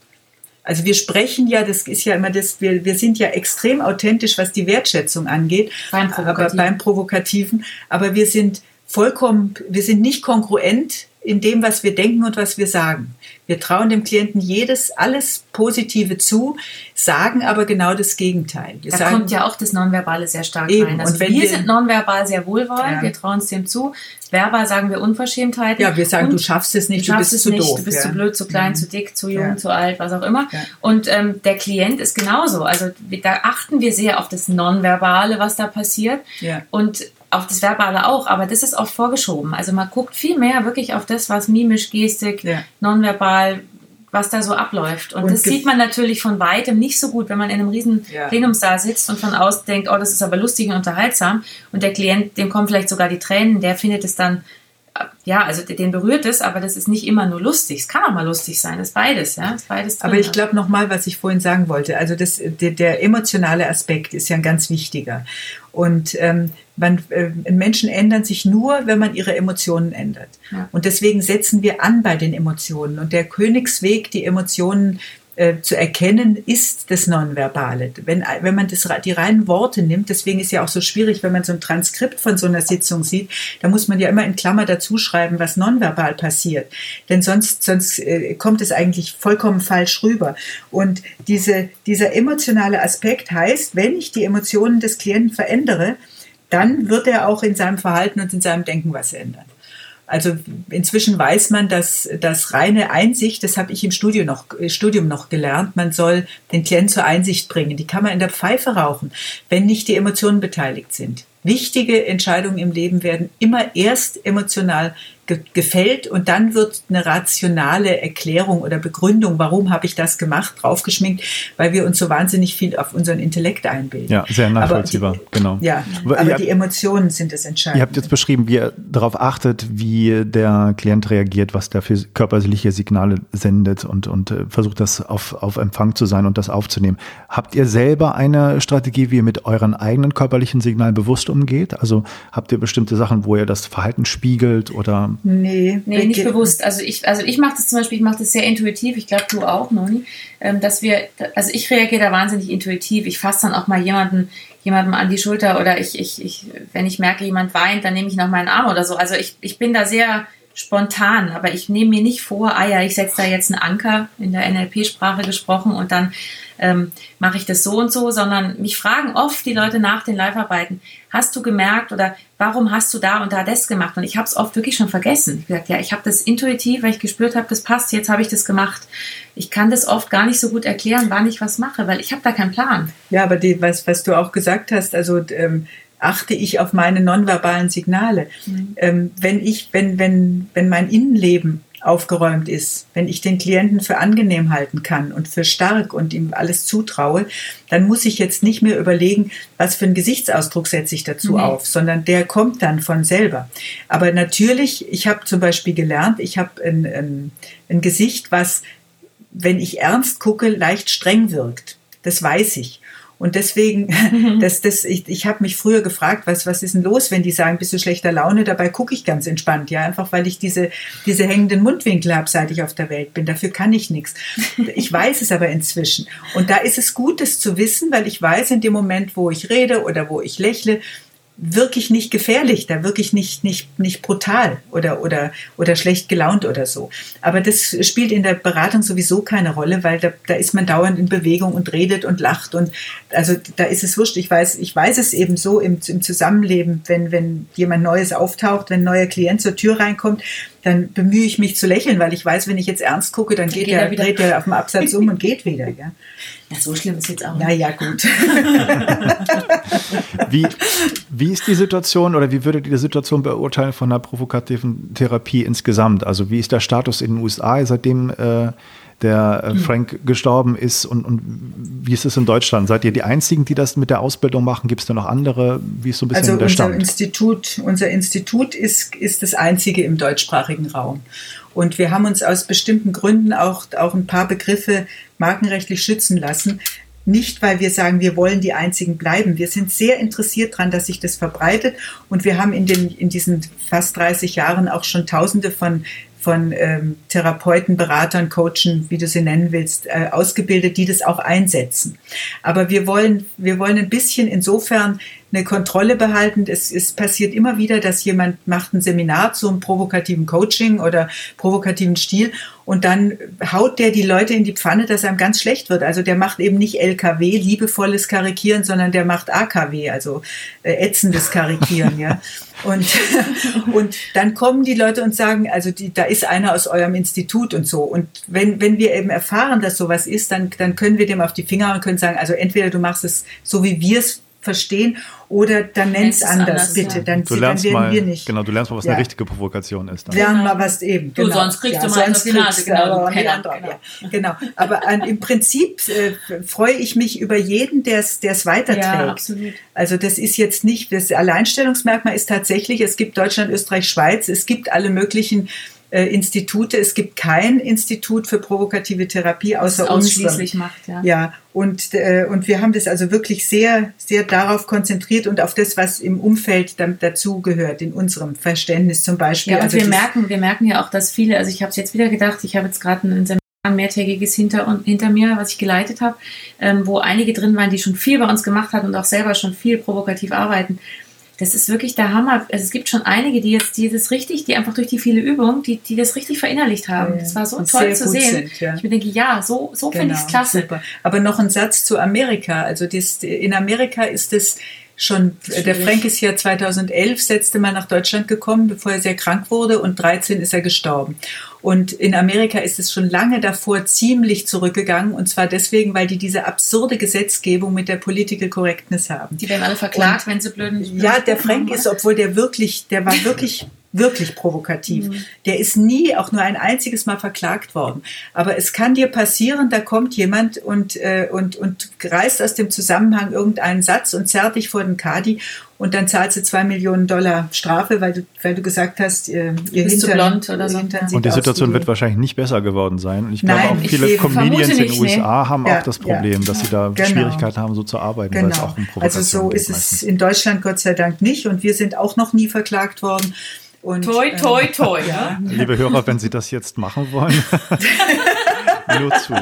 Also wir sprechen ja, das ist ja immer das, wir, wir sind ja extrem authentisch, was die Wertschätzung angeht, Beim aber Provokativen. beim Provokativen, aber wir sind vollkommen, wir sind nicht konkurrent in dem, was wir denken und was wir sagen. Wir trauen dem Klienten jedes, alles Positive zu, sagen aber genau das Gegenteil. Wir Da sagen, kommt ja auch das Nonverbale sehr stark Eben. rein. Also Und wenn wir, wir- sind nonverbal sehr wohlwollend, Ja. wir trauen es dem zu. Verbal sagen wir Unverschämtheiten. ja, wir sagen, Und du schaffst es nicht, du du, bist es zu nicht, doof. du bist ja. zu blöd, zu klein, Mhm. zu dick, zu jung, Ja. zu alt, was auch immer. Und ähm, der Klient ist genauso. Also da achten wir sehr auf das Nonverbale, was da passiert. Ja. Und auf das Verbale auch, aber das ist oft vorgeschoben. Also man guckt viel mehr wirklich auf das, was mimisch, Gestik, Ja. nonverbal, was da so abläuft. Und, Und das sieht man natürlich von weitem nicht so gut, wenn man in einem riesen Ja. Plenumssaal sitzt und von außen denkt, oh, das ist aber lustig und unterhaltsam. Und der Klient, dem kommen vielleicht sogar die Tränen, der findet es dann, äh, ja, also den berührt es, aber das ist nicht immer nur lustig. Es kann auch mal lustig sein, das ist beides, ja, das ist beides drin. Aber ich glaube nochmal, was ich vorhin sagen wollte. Also das, der, der emotionale Aspekt ist ja ein ganz wichtiger. Und ähm, man, äh, Menschen ändern sich nur, wenn man ihre Emotionen ändert. Ja. Und deswegen setzen wir an bei den Emotionen. Und der Königsweg, die Emotionen äh, zu erkennen, ist das Nonverbale. Wenn, wenn man das, die reinen Worte nimmt, deswegen ist ja auch so schwierig, wenn man so ein Transkript von so einer Sitzung sieht, da muss man ja immer in Klammer dazu schreiben, was nonverbal passiert. Denn sonst, sonst äh, kommt es eigentlich vollkommen falsch rüber. Und diese, dieser emotionale Aspekt heißt, wenn ich die Emotionen des Klienten verändere, dann wird er auch in seinem Verhalten und in seinem Denken was ändern. Also inzwischen weiß man, dass das reine Einsicht, das habe ich im Studium noch, äh, Studium noch gelernt, man soll den Klienten zur Einsicht bringen. Die kann man in der Pfeife rauchen, wenn nicht die Emotionen beteiligt sind. Wichtige Entscheidungen im Leben werden immer erst emotional ge gefällt und dann wird eine rationale Erklärung oder Begründung, warum habe ich das gemacht, draufgeschminkt, weil wir uns so wahnsinnig viel auf unseren Intellekt einbilden. Ja, sehr nachvollziehbar, die, genau. Ja, Aber aber die habt- Emotionen sind das Entscheidende. Ihr habt jetzt beschrieben, wie ihr darauf achtet, wie der Klient reagiert, was der für körperliche Signale sendet und, und äh, versucht, das auf, auf Empfang zu sein und das aufzunehmen. Habt ihr selber eine Strategie, wie ihr mit euren eigenen körperlichen Signalen bewusst umgeht? Also habt ihr bestimmte Sachen, wo ihr das Verhalten spiegelt oder Nee, Nee, nicht bewusst. Also ich, also ich mache das zum Beispiel, ich mache das sehr intuitiv, ich glaube du auch, Noni, ähm, dass wir, also ich reagiere da wahnsinnig intuitiv. Ich fasse dann auch mal jemanden, jemandem an die Schulter oder ich, ich, ich, wenn ich merke, jemand weint, dann nehme ich noch meinen Arm oder so. Also ich, ich bin da sehr spontan, aber ich nehme mir nicht vor, ah ja, ich setze da jetzt einen Anker in der NLP-Sprache gesprochen und dann ähm, mache ich das so und so, sondern mich fragen oft die Leute nach den Live-Arbeiten, hast du gemerkt oder warum hast du da und da das gemacht? Und ich habe es oft wirklich schon vergessen. Ich habe gesagt, ja, ich habe das intuitiv, weil ich gespürt habe, das passt, jetzt habe ich das gemacht. Ich kann das oft gar nicht so gut erklären, wann ich was mache, weil ich habe da keinen Plan. Ja, aber die, was, was du auch gesagt hast, also ähm, achte ich auf meine nonverbalen Signale. Mhm. Ähm, wenn ich, wenn, wenn, wenn mein Innenleben aufgeräumt ist, wenn ich den Klienten für angenehm halten kann und für stark und ihm alles zutraue, dann muss ich jetzt nicht mehr überlegen, was für einen Gesichtsausdruck setze ich dazu nee. auf, sondern der kommt dann von selber. Aber natürlich, ich habe zum Beispiel gelernt, ich habe ein, ein, ein Gesicht, was, wenn ich ernst gucke, leicht streng wirkt. Das weiß ich. Und deswegen, mhm. das, das, ich, ich habe mich früher gefragt, was, was ist denn los, wenn die sagen, bist du schlechter Laune? Dabei gucke ich ganz entspannt, ja, einfach weil ich diese, diese hängenden Mundwinkel habe, seit ich auf der Welt bin. Dafür kann ich nichts. Ich weiß es aber inzwischen. Und da ist es gut, es zu wissen, weil ich weiß, in dem Moment, wo ich rede oder wo ich lächle, wirklich nicht gefährlich, da wirklich nicht, nicht, nicht brutal oder, oder, oder schlecht gelaunt oder so. Aber das spielt in der Beratung sowieso keine Rolle, weil da, da ist man dauernd in Bewegung und redet und lacht und also da ist es wurscht. Ich weiß, ich weiß es eben so im, im Zusammenleben, wenn, wenn jemand Neues auftaucht, wenn ein neuer Klient zur Tür reinkommt, dann bemühe ich mich zu lächeln, weil ich weiß, wenn ich jetzt ernst gucke, dann, dann geht, er, dreht er auf dem Absatz um und geht wieder. Ja. ja, so schlimm ist jetzt auch. Na ja, gut. wie, wie ist die Situation oder wie würdet ihr die Situation beurteilen von einer provokativen Therapie insgesamt? Also wie ist der Status in den USA, seitdem äh, der äh, Frank gestorben ist und, und wie ist es in Deutschland? Seid ihr die Einzigen, die das mit der Ausbildung machen? Gibt es da noch andere? Wie ist so ein bisschen also der unser Stand? Institut, unser Institut ist, ist das einzige im deutschsprachigen Raum. Und wir haben uns aus bestimmten Gründen auch, auch ein paar Begriffe markenrechtlich schützen lassen. Nicht, weil wir sagen, wir wollen die Einzigen bleiben. Wir sind sehr interessiert daran, dass sich das verbreitet. Und wir haben in, den, in diesen fast 30 Jahren auch schon Tausende von von ähm, Therapeuten, Beratern, Coachen, wie du sie nennen willst, äh, ausgebildet, die das auch einsetzen. Aber wir wollen, wir wollen ein bisschen insofern eine Kontrolle behalten. Es, es passiert immer wieder, dass jemand macht ein Seminar zum provokativen Coaching oder provokativen Stil und dann haut der die Leute in die Pfanne, dass einem ganz schlecht wird. Also der macht eben nicht LKW, liebevolles Karikieren, sondern der macht AKW, also äh, ätzendes Karikieren, ja. Und, und dann kommen die Leute und sagen, also die, da ist einer aus eurem Institut und so. Und wenn, wenn wir eben erfahren, dass sowas ist, dann, dann können wir dem auf die Finger und können sagen, also entweder du machst es so, wie wir es verstehen oder dann nenn es anders, anders, bitte. Ja. Dann, du lernst dann mal, wir nicht. Genau, du lernst mal, was ja. eine richtige Provokation ist. Dann. Lernen mal was eben. Genau. Du, sonst kriegst ja, du mal auf die Nase. Genau, genau. Ja. genau. Aber an, im Prinzip äh, freue ich mich über jeden, der es weiterträgt. Ja, absolut. Also das ist jetzt nicht, das Alleinstellungsmerkmal ist tatsächlich, es gibt Deutschland, Österreich, Schweiz, es gibt alle möglichen äh, Institute. Es gibt kein Institut für provokative Therapie außer uns. Ausschließlich macht, ja. Ja, und, äh, und wir haben das also wirklich sehr, sehr darauf konzentriert und auf das, was im Umfeld dazu gehört, in unserem Verständnis zum Beispiel. Ja, und also wir merken, wir merken ja auch, dass viele, also ich habe es jetzt wieder gedacht, ich habe jetzt gerade ein Seminar ein mehrtägiges hinter, hinter mir, was ich geleitet habe, ähm, wo einige drin waren, die schon viel bei uns gemacht haben und auch selber schon viel provokativ arbeiten das ist wirklich der Hammer. Also es gibt schon einige, die jetzt dieses richtig, die einfach durch die viele Übungen, die, die das richtig verinnerlicht haben. Das war so toll zu sehen. Sind, ja. Ich mir denke, ja, so, so genau, finde ich es klasse. Super. Aber noch ein Satz zu Amerika. Also das, in Amerika ist es schon, Schwierig. der Frank ist ja 2011 das letzte Mal nach Deutschland gekommen, bevor er sehr krank wurde und 13 ist er gestorben. Und in Amerika ist es schon lange davor ziemlich zurückgegangen und zwar deswegen, weil die diese absurde Gesetzgebung mit der Political Correctness haben. Die werden alle verklagt, und, wenn sie blöden. Ja, der Frank ist, obwohl der wirklich, der war wirklich wirklich provokativ. Mhm. Der ist nie auch nur ein einziges Mal verklagt worden. Aber es kann dir passieren, da kommt jemand und, äh, und, und reißt aus dem Zusammenhang irgendeinen Satz und zerrt dich vor den Kadi und dann zahlst du zwei Millionen Dollar Strafe, weil du, weil du gesagt hast, äh, ihr Bist Hintern, blond oder so. Und die Situation wird wahrscheinlich nicht besser geworden sein. Und ich glaube auch viele Comedians in den USA nee. haben ja, auch das Problem, ja. dass sie da genau. Schwierigkeiten haben, so zu arbeiten, genau. weil es auch um Provokation Also so ist es in Deutschland Gott sei Dank nicht und wir sind auch noch nie verklagt worden. Und, toi, toi, ähm, toi. Ja. Liebe Hörer, wenn Sie das jetzt machen wollen, nur zu.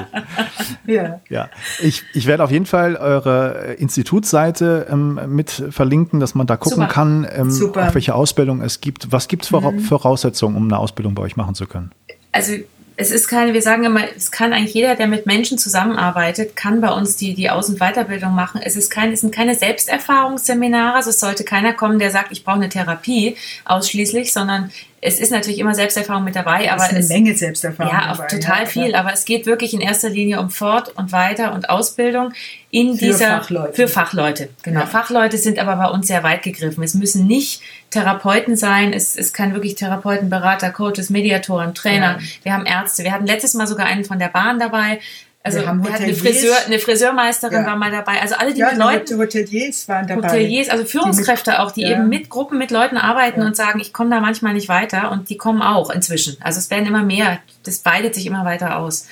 Ja. ja. Ich, ich werde auf jeden Fall eure Institutsseite ähm, mit verlinken, dass man da gucken Super. kann, ähm, auf welche Ausbildung es gibt. Was gibt es für mhm. Voraussetzungen, um eine Ausbildung bei euch machen zu können? Also es ist keine, wir sagen immer, es kann eigentlich jeder, der mit Menschen zusammenarbeitet, kann bei uns die, die Aus- und Weiterbildung machen. Es, ist kein, es sind keine Selbsterfahrungsseminare, also es sollte keiner kommen, der sagt, ich brauche eine Therapie ausschließlich, sondern es ist natürlich immer Selbsterfahrung mit dabei, aber ist eine es, Menge Selbsterfahrung. Ja, dabei, total ja, viel, aber es geht wirklich in erster Linie um Fort- und Weiter- und Ausbildung in Für dieser Fachleute. für Fachleute. Genau, Ja. Fachleute sind aber bei uns sehr weit gegriffen. Es müssen nicht Therapeuten sein, es, es kann wirklich Therapeuten, Berater, Coaches, Mediatoren, Trainer. Ja. Wir haben Ärzte. Wir hatten letztes Mal sogar einen von der Bahn dabei. Also Wir wir, haben hatten eine. Friseur, eine Friseurmeisterin Ja. war mal dabei. Also alle, die Ja, mit die Leuten Hoteliers waren dabei. Hoteliers, also Führungskräfte auch, die ja. eben mit Gruppen, mit Leuten arbeiten und sagen, ich komme da manchmal nicht weiter und die kommen auch inzwischen. Also es werden immer mehr, das weitet sich immer weiter aus.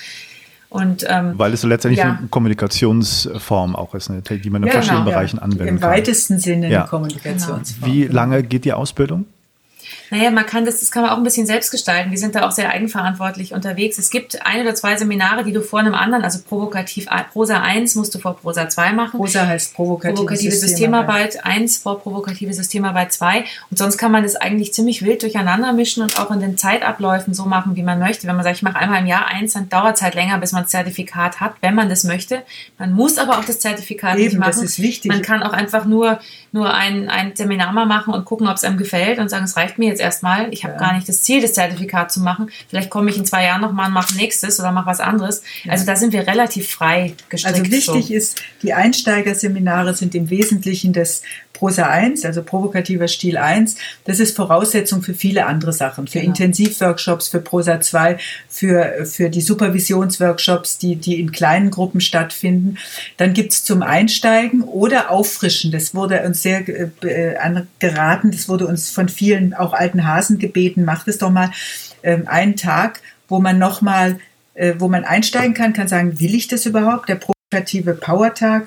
Und ähm, Weil es so letztendlich Ja. eine Kommunikationsform auch ist, ne, die man in Ja, verschiedenen genau. Bereichen anwenden Im kann. weitesten Sinne Ja. eine Kommunikationsform. Wie lange geht die Ausbildung? Naja, man kann das, das kann man auch ein bisschen selbst gestalten. Wir sind da auch sehr eigenverantwortlich unterwegs. Es gibt ein oder zwei Seminare, die du vor einem anderen, also provokativ Prosa 1 musst du vor Prosa 2 machen. Prosa heißt provokative, provokative Systemarbeit 1 vor provokative Systemarbeit 2. Und sonst kann man das eigentlich ziemlich wild durcheinander mischen und auch in den Zeitabläufen so machen, wie man möchte. Wenn man sagt, ich mache einmal im Jahr eins, dann dauert es halt länger, bis man das Zertifikat hat, wenn man das möchte. Man muss aber auch das Zertifikat nicht Eben, machen. das ist wichtig. Man kann auch einfach nur, nur ein, ein Seminar mal machen und gucken, ob es einem gefällt und sagen, es reicht mir jetzt erstmal. Ich habe Ja. gar nicht das Ziel, das Zertifikat zu machen. Vielleicht komme ich in zwei Jahren nochmal und mache nächstes oder mache was anderes. Also da sind wir relativ frei gestrickt. Also wichtig so. ist, die Einsteigerseminare sind im Wesentlichen das Prosa 1, also provokativer Stil 1. Das ist Voraussetzung für viele andere Sachen, für Genau. Intensivworkshops, für Prosa 2, für, für die Supervisionsworkshops, die, die in kleinen Gruppen stattfinden. Dann gibt's zum Einsteigen oder Auffrischen. Das wurde uns sehr äh, angeraten, das wurde uns von vielen auch alten Hasen gebeten, macht es doch mal ähm, einen Tag, wo man nochmal äh, wo man einsteigen kann, kann sagen, will ich das überhaupt? Der provokative Power-Tag.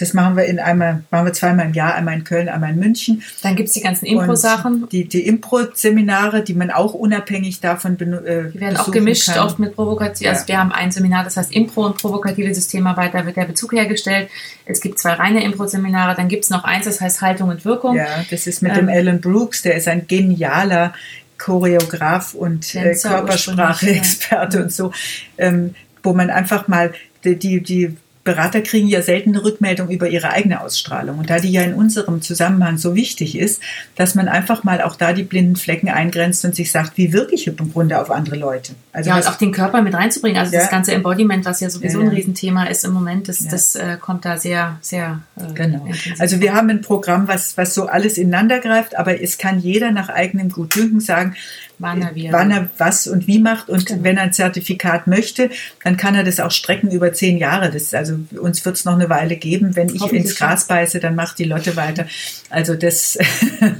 Das machen wir in einmal, machen wir zweimal im Jahr, einmal in Köln, einmal in München. Dann gibt es die ganzen Impro-Sachen. Die, die Impro-Seminare, die man auch unabhängig davon benu- äh, Die werden auch gemischt, kann. oft mit provokativ. Ja. Also wir haben ein Seminar, das heißt Impro und provokative Systemarbeit, da wird der Bezug hergestellt. Es gibt zwei reine Impro-Seminare, dann gibt es noch eins, das heißt Haltung und Wirkung. Ja, das ist mit Ähm, dem Alan Brooks, der ist ein genialer Choreograf und äh, Körpersprache-Experte ursprünglich, und so, ähm, wo man einfach mal die, die, die Berater kriegen ja selten eine Rückmeldung über ihre eigene Ausstrahlung. Und da die ja in unserem Zusammenhang so wichtig ist, dass man einfach mal auch da die blinden Flecken eingrenzt und sich sagt, wie wirke ich im Grunde auf andere Leute. Also ja, und auch den Körper mit reinzubringen. Also Ja. das ganze Embodiment, was ja sowieso Ja, ja. ein Riesenthema ist im Moment, das, das äh, kommt da sehr, sehr äh, Genau. intensiv. Also wir haben ein Programm, was, was so alles ineinander greift, aber es kann jeder nach eigenem Gutdünken sagen, Wann er wie er wann er was und wie macht. Und Genau. wenn er ein Zertifikat möchte, dann kann er das auch strecken über zehn Jahre. Das, also uns wird es noch eine Weile geben. Wenn ich ins Gras beiße, dann macht die Lotte weiter. Also das,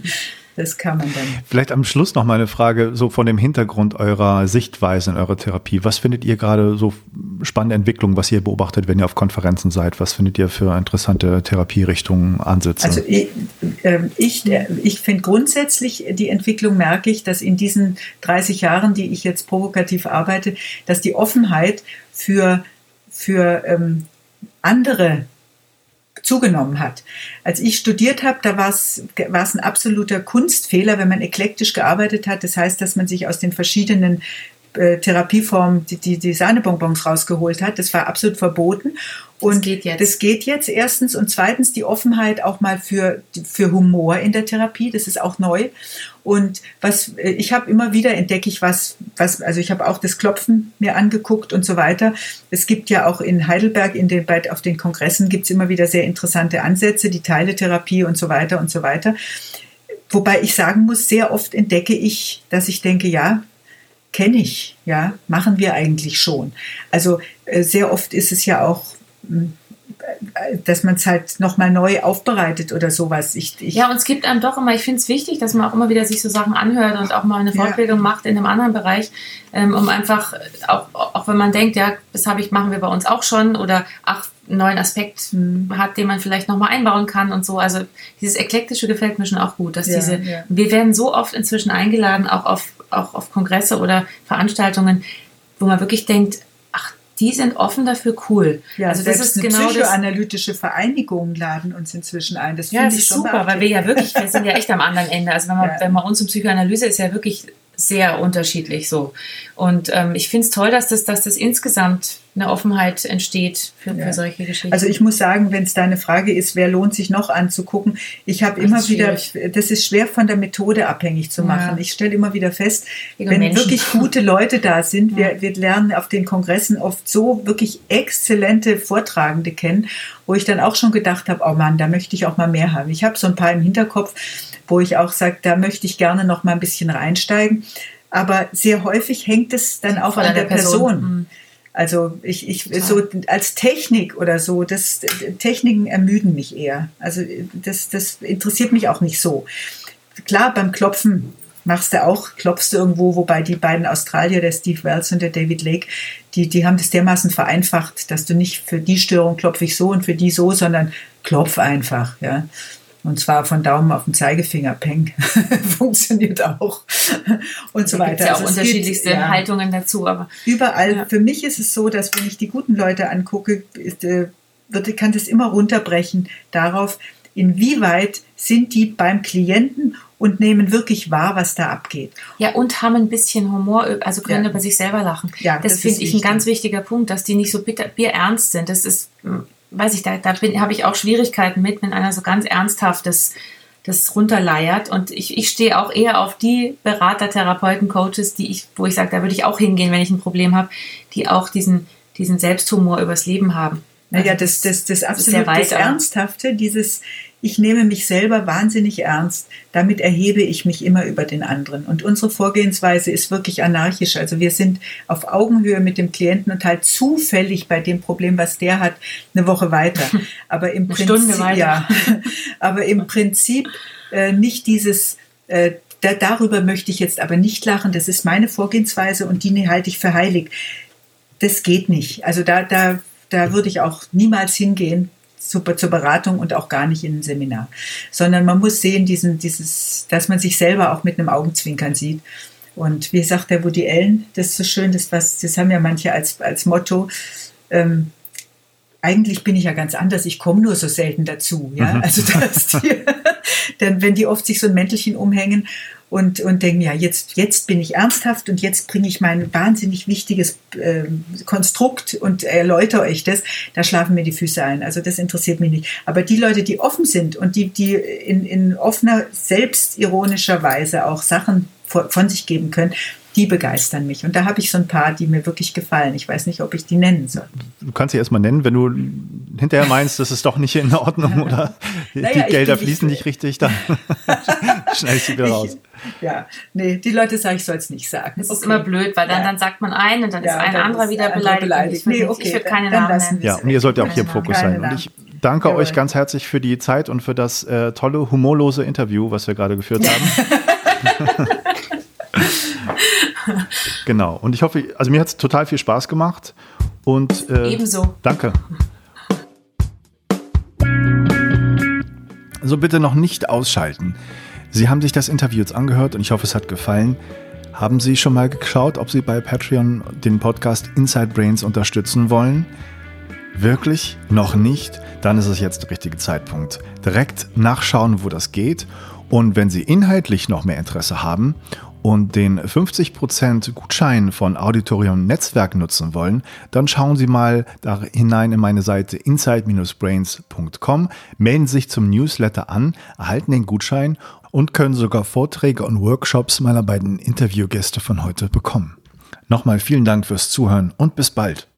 das kann man dann. Vielleicht am Schluss noch mal eine Frage, so von dem Hintergrund eurer Sichtweise in eurer Therapie. Was findet ihr gerade so spannende Entwicklungen, was ihr beobachtet, wenn ihr auf Konferenzen seid? Was findet ihr für interessante Therapierichtungen, Ansätze? Also ich, ähm, ich, äh, ich finde grundsätzlich die Entwicklung merke ich, dass in diesen 30 Jahren, die ich jetzt provokativ arbeite, dass die Offenheit für, für ähm, andere zugenommen hat. Als ich studiert habe, da war es ein absoluter Kunstfehler, wenn man eklektisch gearbeitet hat. Das heißt, dass man sich aus den verschiedenen äh, Therapieformen die, die, die Sahnebonbons rausgeholt hat. Das war absolut verboten. Und geht jetzt. das geht jetzt erstens und zweitens die Offenheit auch mal für, für Humor in der Therapie. Das ist auch neu. Und was äh, ich habe immer wieder entdecke ich was, was also ich habe auch das Klopfen mir angeguckt und so weiter. Es gibt ja auch in Heidelberg in den, bei, auf den Kongressen gibt es immer wieder sehr interessante Ansätze, die Teiletherapie und so weiter und so weiter. Wobei ich sagen muss, sehr oft entdecke ich, dass ich denke, ja, kenne ich, ja, machen wir eigentlich schon. Also äh, sehr oft ist es ja auch, äh, dass man es halt nochmal neu aufbereitet oder sowas. Ich, ich, Ja, und es gibt einem doch immer, ich finde es wichtig, dass man auch immer wieder sich so Sachen anhört und auch mal eine Ja. Fortbildung macht in einem anderen Bereich, ähm, um einfach, auch, auch wenn man denkt, ja, das habe ich, machen wir bei uns auch schon oder ach, einen neuen Aspekt Hm. hat, den man vielleicht nochmal einbauen kann und so. Also dieses Eklektische gefällt mir schon auch gut, dass Ja, diese, ja. wir werden so oft inzwischen eingeladen, auch auf, auch auf Kongresse oder Veranstaltungen, wo man wirklich denkt, die sind offen dafür, cool. ja, also das ist genau psychoanalytische Vereinigung laden uns inzwischen ein. Das Ja, finde das ich ist super, weil wir ja wirklich, wir sind ja echt am anderen Ende. Also wenn man, Ja. wenn man uns um Psychoanalyse ist ja wirklich sehr unterschiedlich so. Und ähm, ich finde es toll, dass das, dass das insgesamt eine Offenheit entsteht für, ja. für solche Geschichten. Also ich muss sagen, wenn es da eine Frage ist, wer lohnt sich noch anzugucken, ich habe immer wieder, das ist schwer von der Methode abhängig zu machen. Ja. Ich stelle immer wieder fest, Wegen wenn Menschen. wirklich gute Leute da sind, wir, wir lernen auf den Kongressen oft so wirklich exzellente Vortragende kennen, wo ich dann auch schon gedacht habe, oh Mann, da möchte ich auch mal mehr haben. Ich habe so ein paar im Hinterkopf, wo ich auch sage, da möchte ich gerne noch mal ein bisschen reinsteigen. Aber sehr häufig hängt es dann auch Von an der Person. Person. Mhm. Also ich, ich so als Technik oder so, das Techniken ermüden mich eher. Also das, das interessiert mich auch nicht so. Klar, beim Klopfen machst du auch, klopfst du irgendwo, wobei die beiden Australier, der Steve Wells und der David Lake, die, die haben das dermaßen vereinfacht, dass du nicht für die Störung klopfe ich so und für die so, sondern klopf einfach, ja. Und zwar von Daumen auf den Zeigefinger, peng, funktioniert auch. Und so weiter. Es gibt ja auch also unterschiedlichste gibt, ja, Haltungen dazu, aber. Überall. Ja. Für mich ist es so, dass wenn ich die guten Leute angucke, ist, äh, wird, kann das immer runterbrechen darauf, inwieweit sind die beim Klienten und nehmen wirklich wahr, was da abgeht. Ja, und haben ein bisschen Humor, also können ja. über sich selber lachen. Ja, das, das finde ich ein ganz wichtiger Punkt, dass die nicht so bitter, bierernst sind. Das ist weiß ich, da, da habe ich auch Schwierigkeiten mit, wenn einer so ganz ernsthaftes das runterleiert. Und ich, ich stehe auch eher auf die Berater, Therapeuten, Coaches, die ich, wo ich sage, da würde ich auch hingehen, wenn ich ein Problem habe, die auch diesen, diesen Selbsthumor übers Leben haben. Naja, also das, das, das, das absolut das Ernsthafte, dieses, ich nehme mich selber wahnsinnig ernst. Damit erhebe ich mich immer über den anderen. Und unsere Vorgehensweise ist wirklich anarchisch. Also wir sind auf Augenhöhe mit dem Klienten und halt zufällig bei dem Problem, was der hat, eine Woche weiter. Aber im Prinzip, ja, aber im Prinzip äh, nicht dieses, äh, da, darüber möchte ich jetzt aber nicht lachen. Das ist meine Vorgehensweise und die halte ich für heilig. Das geht nicht. Also da, da, da würde ich auch niemals hingehen zur, zur Beratung und auch gar nicht in ein Seminar. Sondern man muss sehen, diesen, dieses, dass man sich selber auch mit einem Augenzwinkern sieht. Und wie sagt der Woody Allen, das ist so schön, das, was, das haben ja manche als, als Motto, ähm, eigentlich bin ich ja ganz anders, ich komme nur so selten dazu. Ja? Mhm. Also dass die, denn wenn die oft sich so ein Mäntelchen umhängen und, und denken, ja, jetzt, jetzt bin ich ernsthaft und jetzt bringe ich mein wahnsinnig wichtiges äh, Konstrukt und erläutere euch das, da schlafen mir die Füße ein. Also das interessiert mich nicht. Aber die Leute, die offen sind und die, die in, in offener, selbstironischer Weise auch Sachen von sich geben können, die begeistern mich. Und da habe ich so ein paar, die mir wirklich gefallen. Ich weiß nicht, ob ich die nennen soll. Du kannst sie erstmal nennen, wenn du hinterher meinst, das ist doch nicht in Ordnung oder naja, die Gelder fließen nicht richtig, dann schneide ich sie wieder raus. Ja, nee, die Leute sagen, ich soll es nicht sagen. Das okay. ist immer blöd, weil dann, ja. dann sagt man einen und dann ja, ist ein anderer wieder beleidigt. beleidigt. Nee, okay, ich würde keine Namen nennen. Ja, und ihr sollt ja auch hier im Fokus sein. Und ich danke Jawohl. euch ganz herzlich für die Zeit und für das äh, tolle, humorlose Interview, was wir gerade geführt haben. genau. Und ich hoffe, also mir hat es total viel Spaß gemacht. Und äh, ebenso. Danke. So bitte noch nicht ausschalten. Sie haben sich das Interview jetzt angehört und ich hoffe, es hat gefallen. Haben Sie schon mal geschaut, ob Sie bei Patreon den Podcast Inside Brains unterstützen wollen? Wirklich? Noch nicht? Dann ist es jetzt der richtige Zeitpunkt. Direkt nachschauen, wo das geht. Und wenn Sie inhaltlich noch mehr Interesse haben und den 50% Gutschein von Auditorium Netzwerk nutzen wollen, dann schauen Sie mal da hinein in meine Seite inside-brains.com, melden sich zum Newsletter an, erhalten den Gutschein und können sogar Vorträge und Workshops meiner beiden Interviewgäste von heute bekommen. Nochmal vielen Dank fürs Zuhören und bis bald.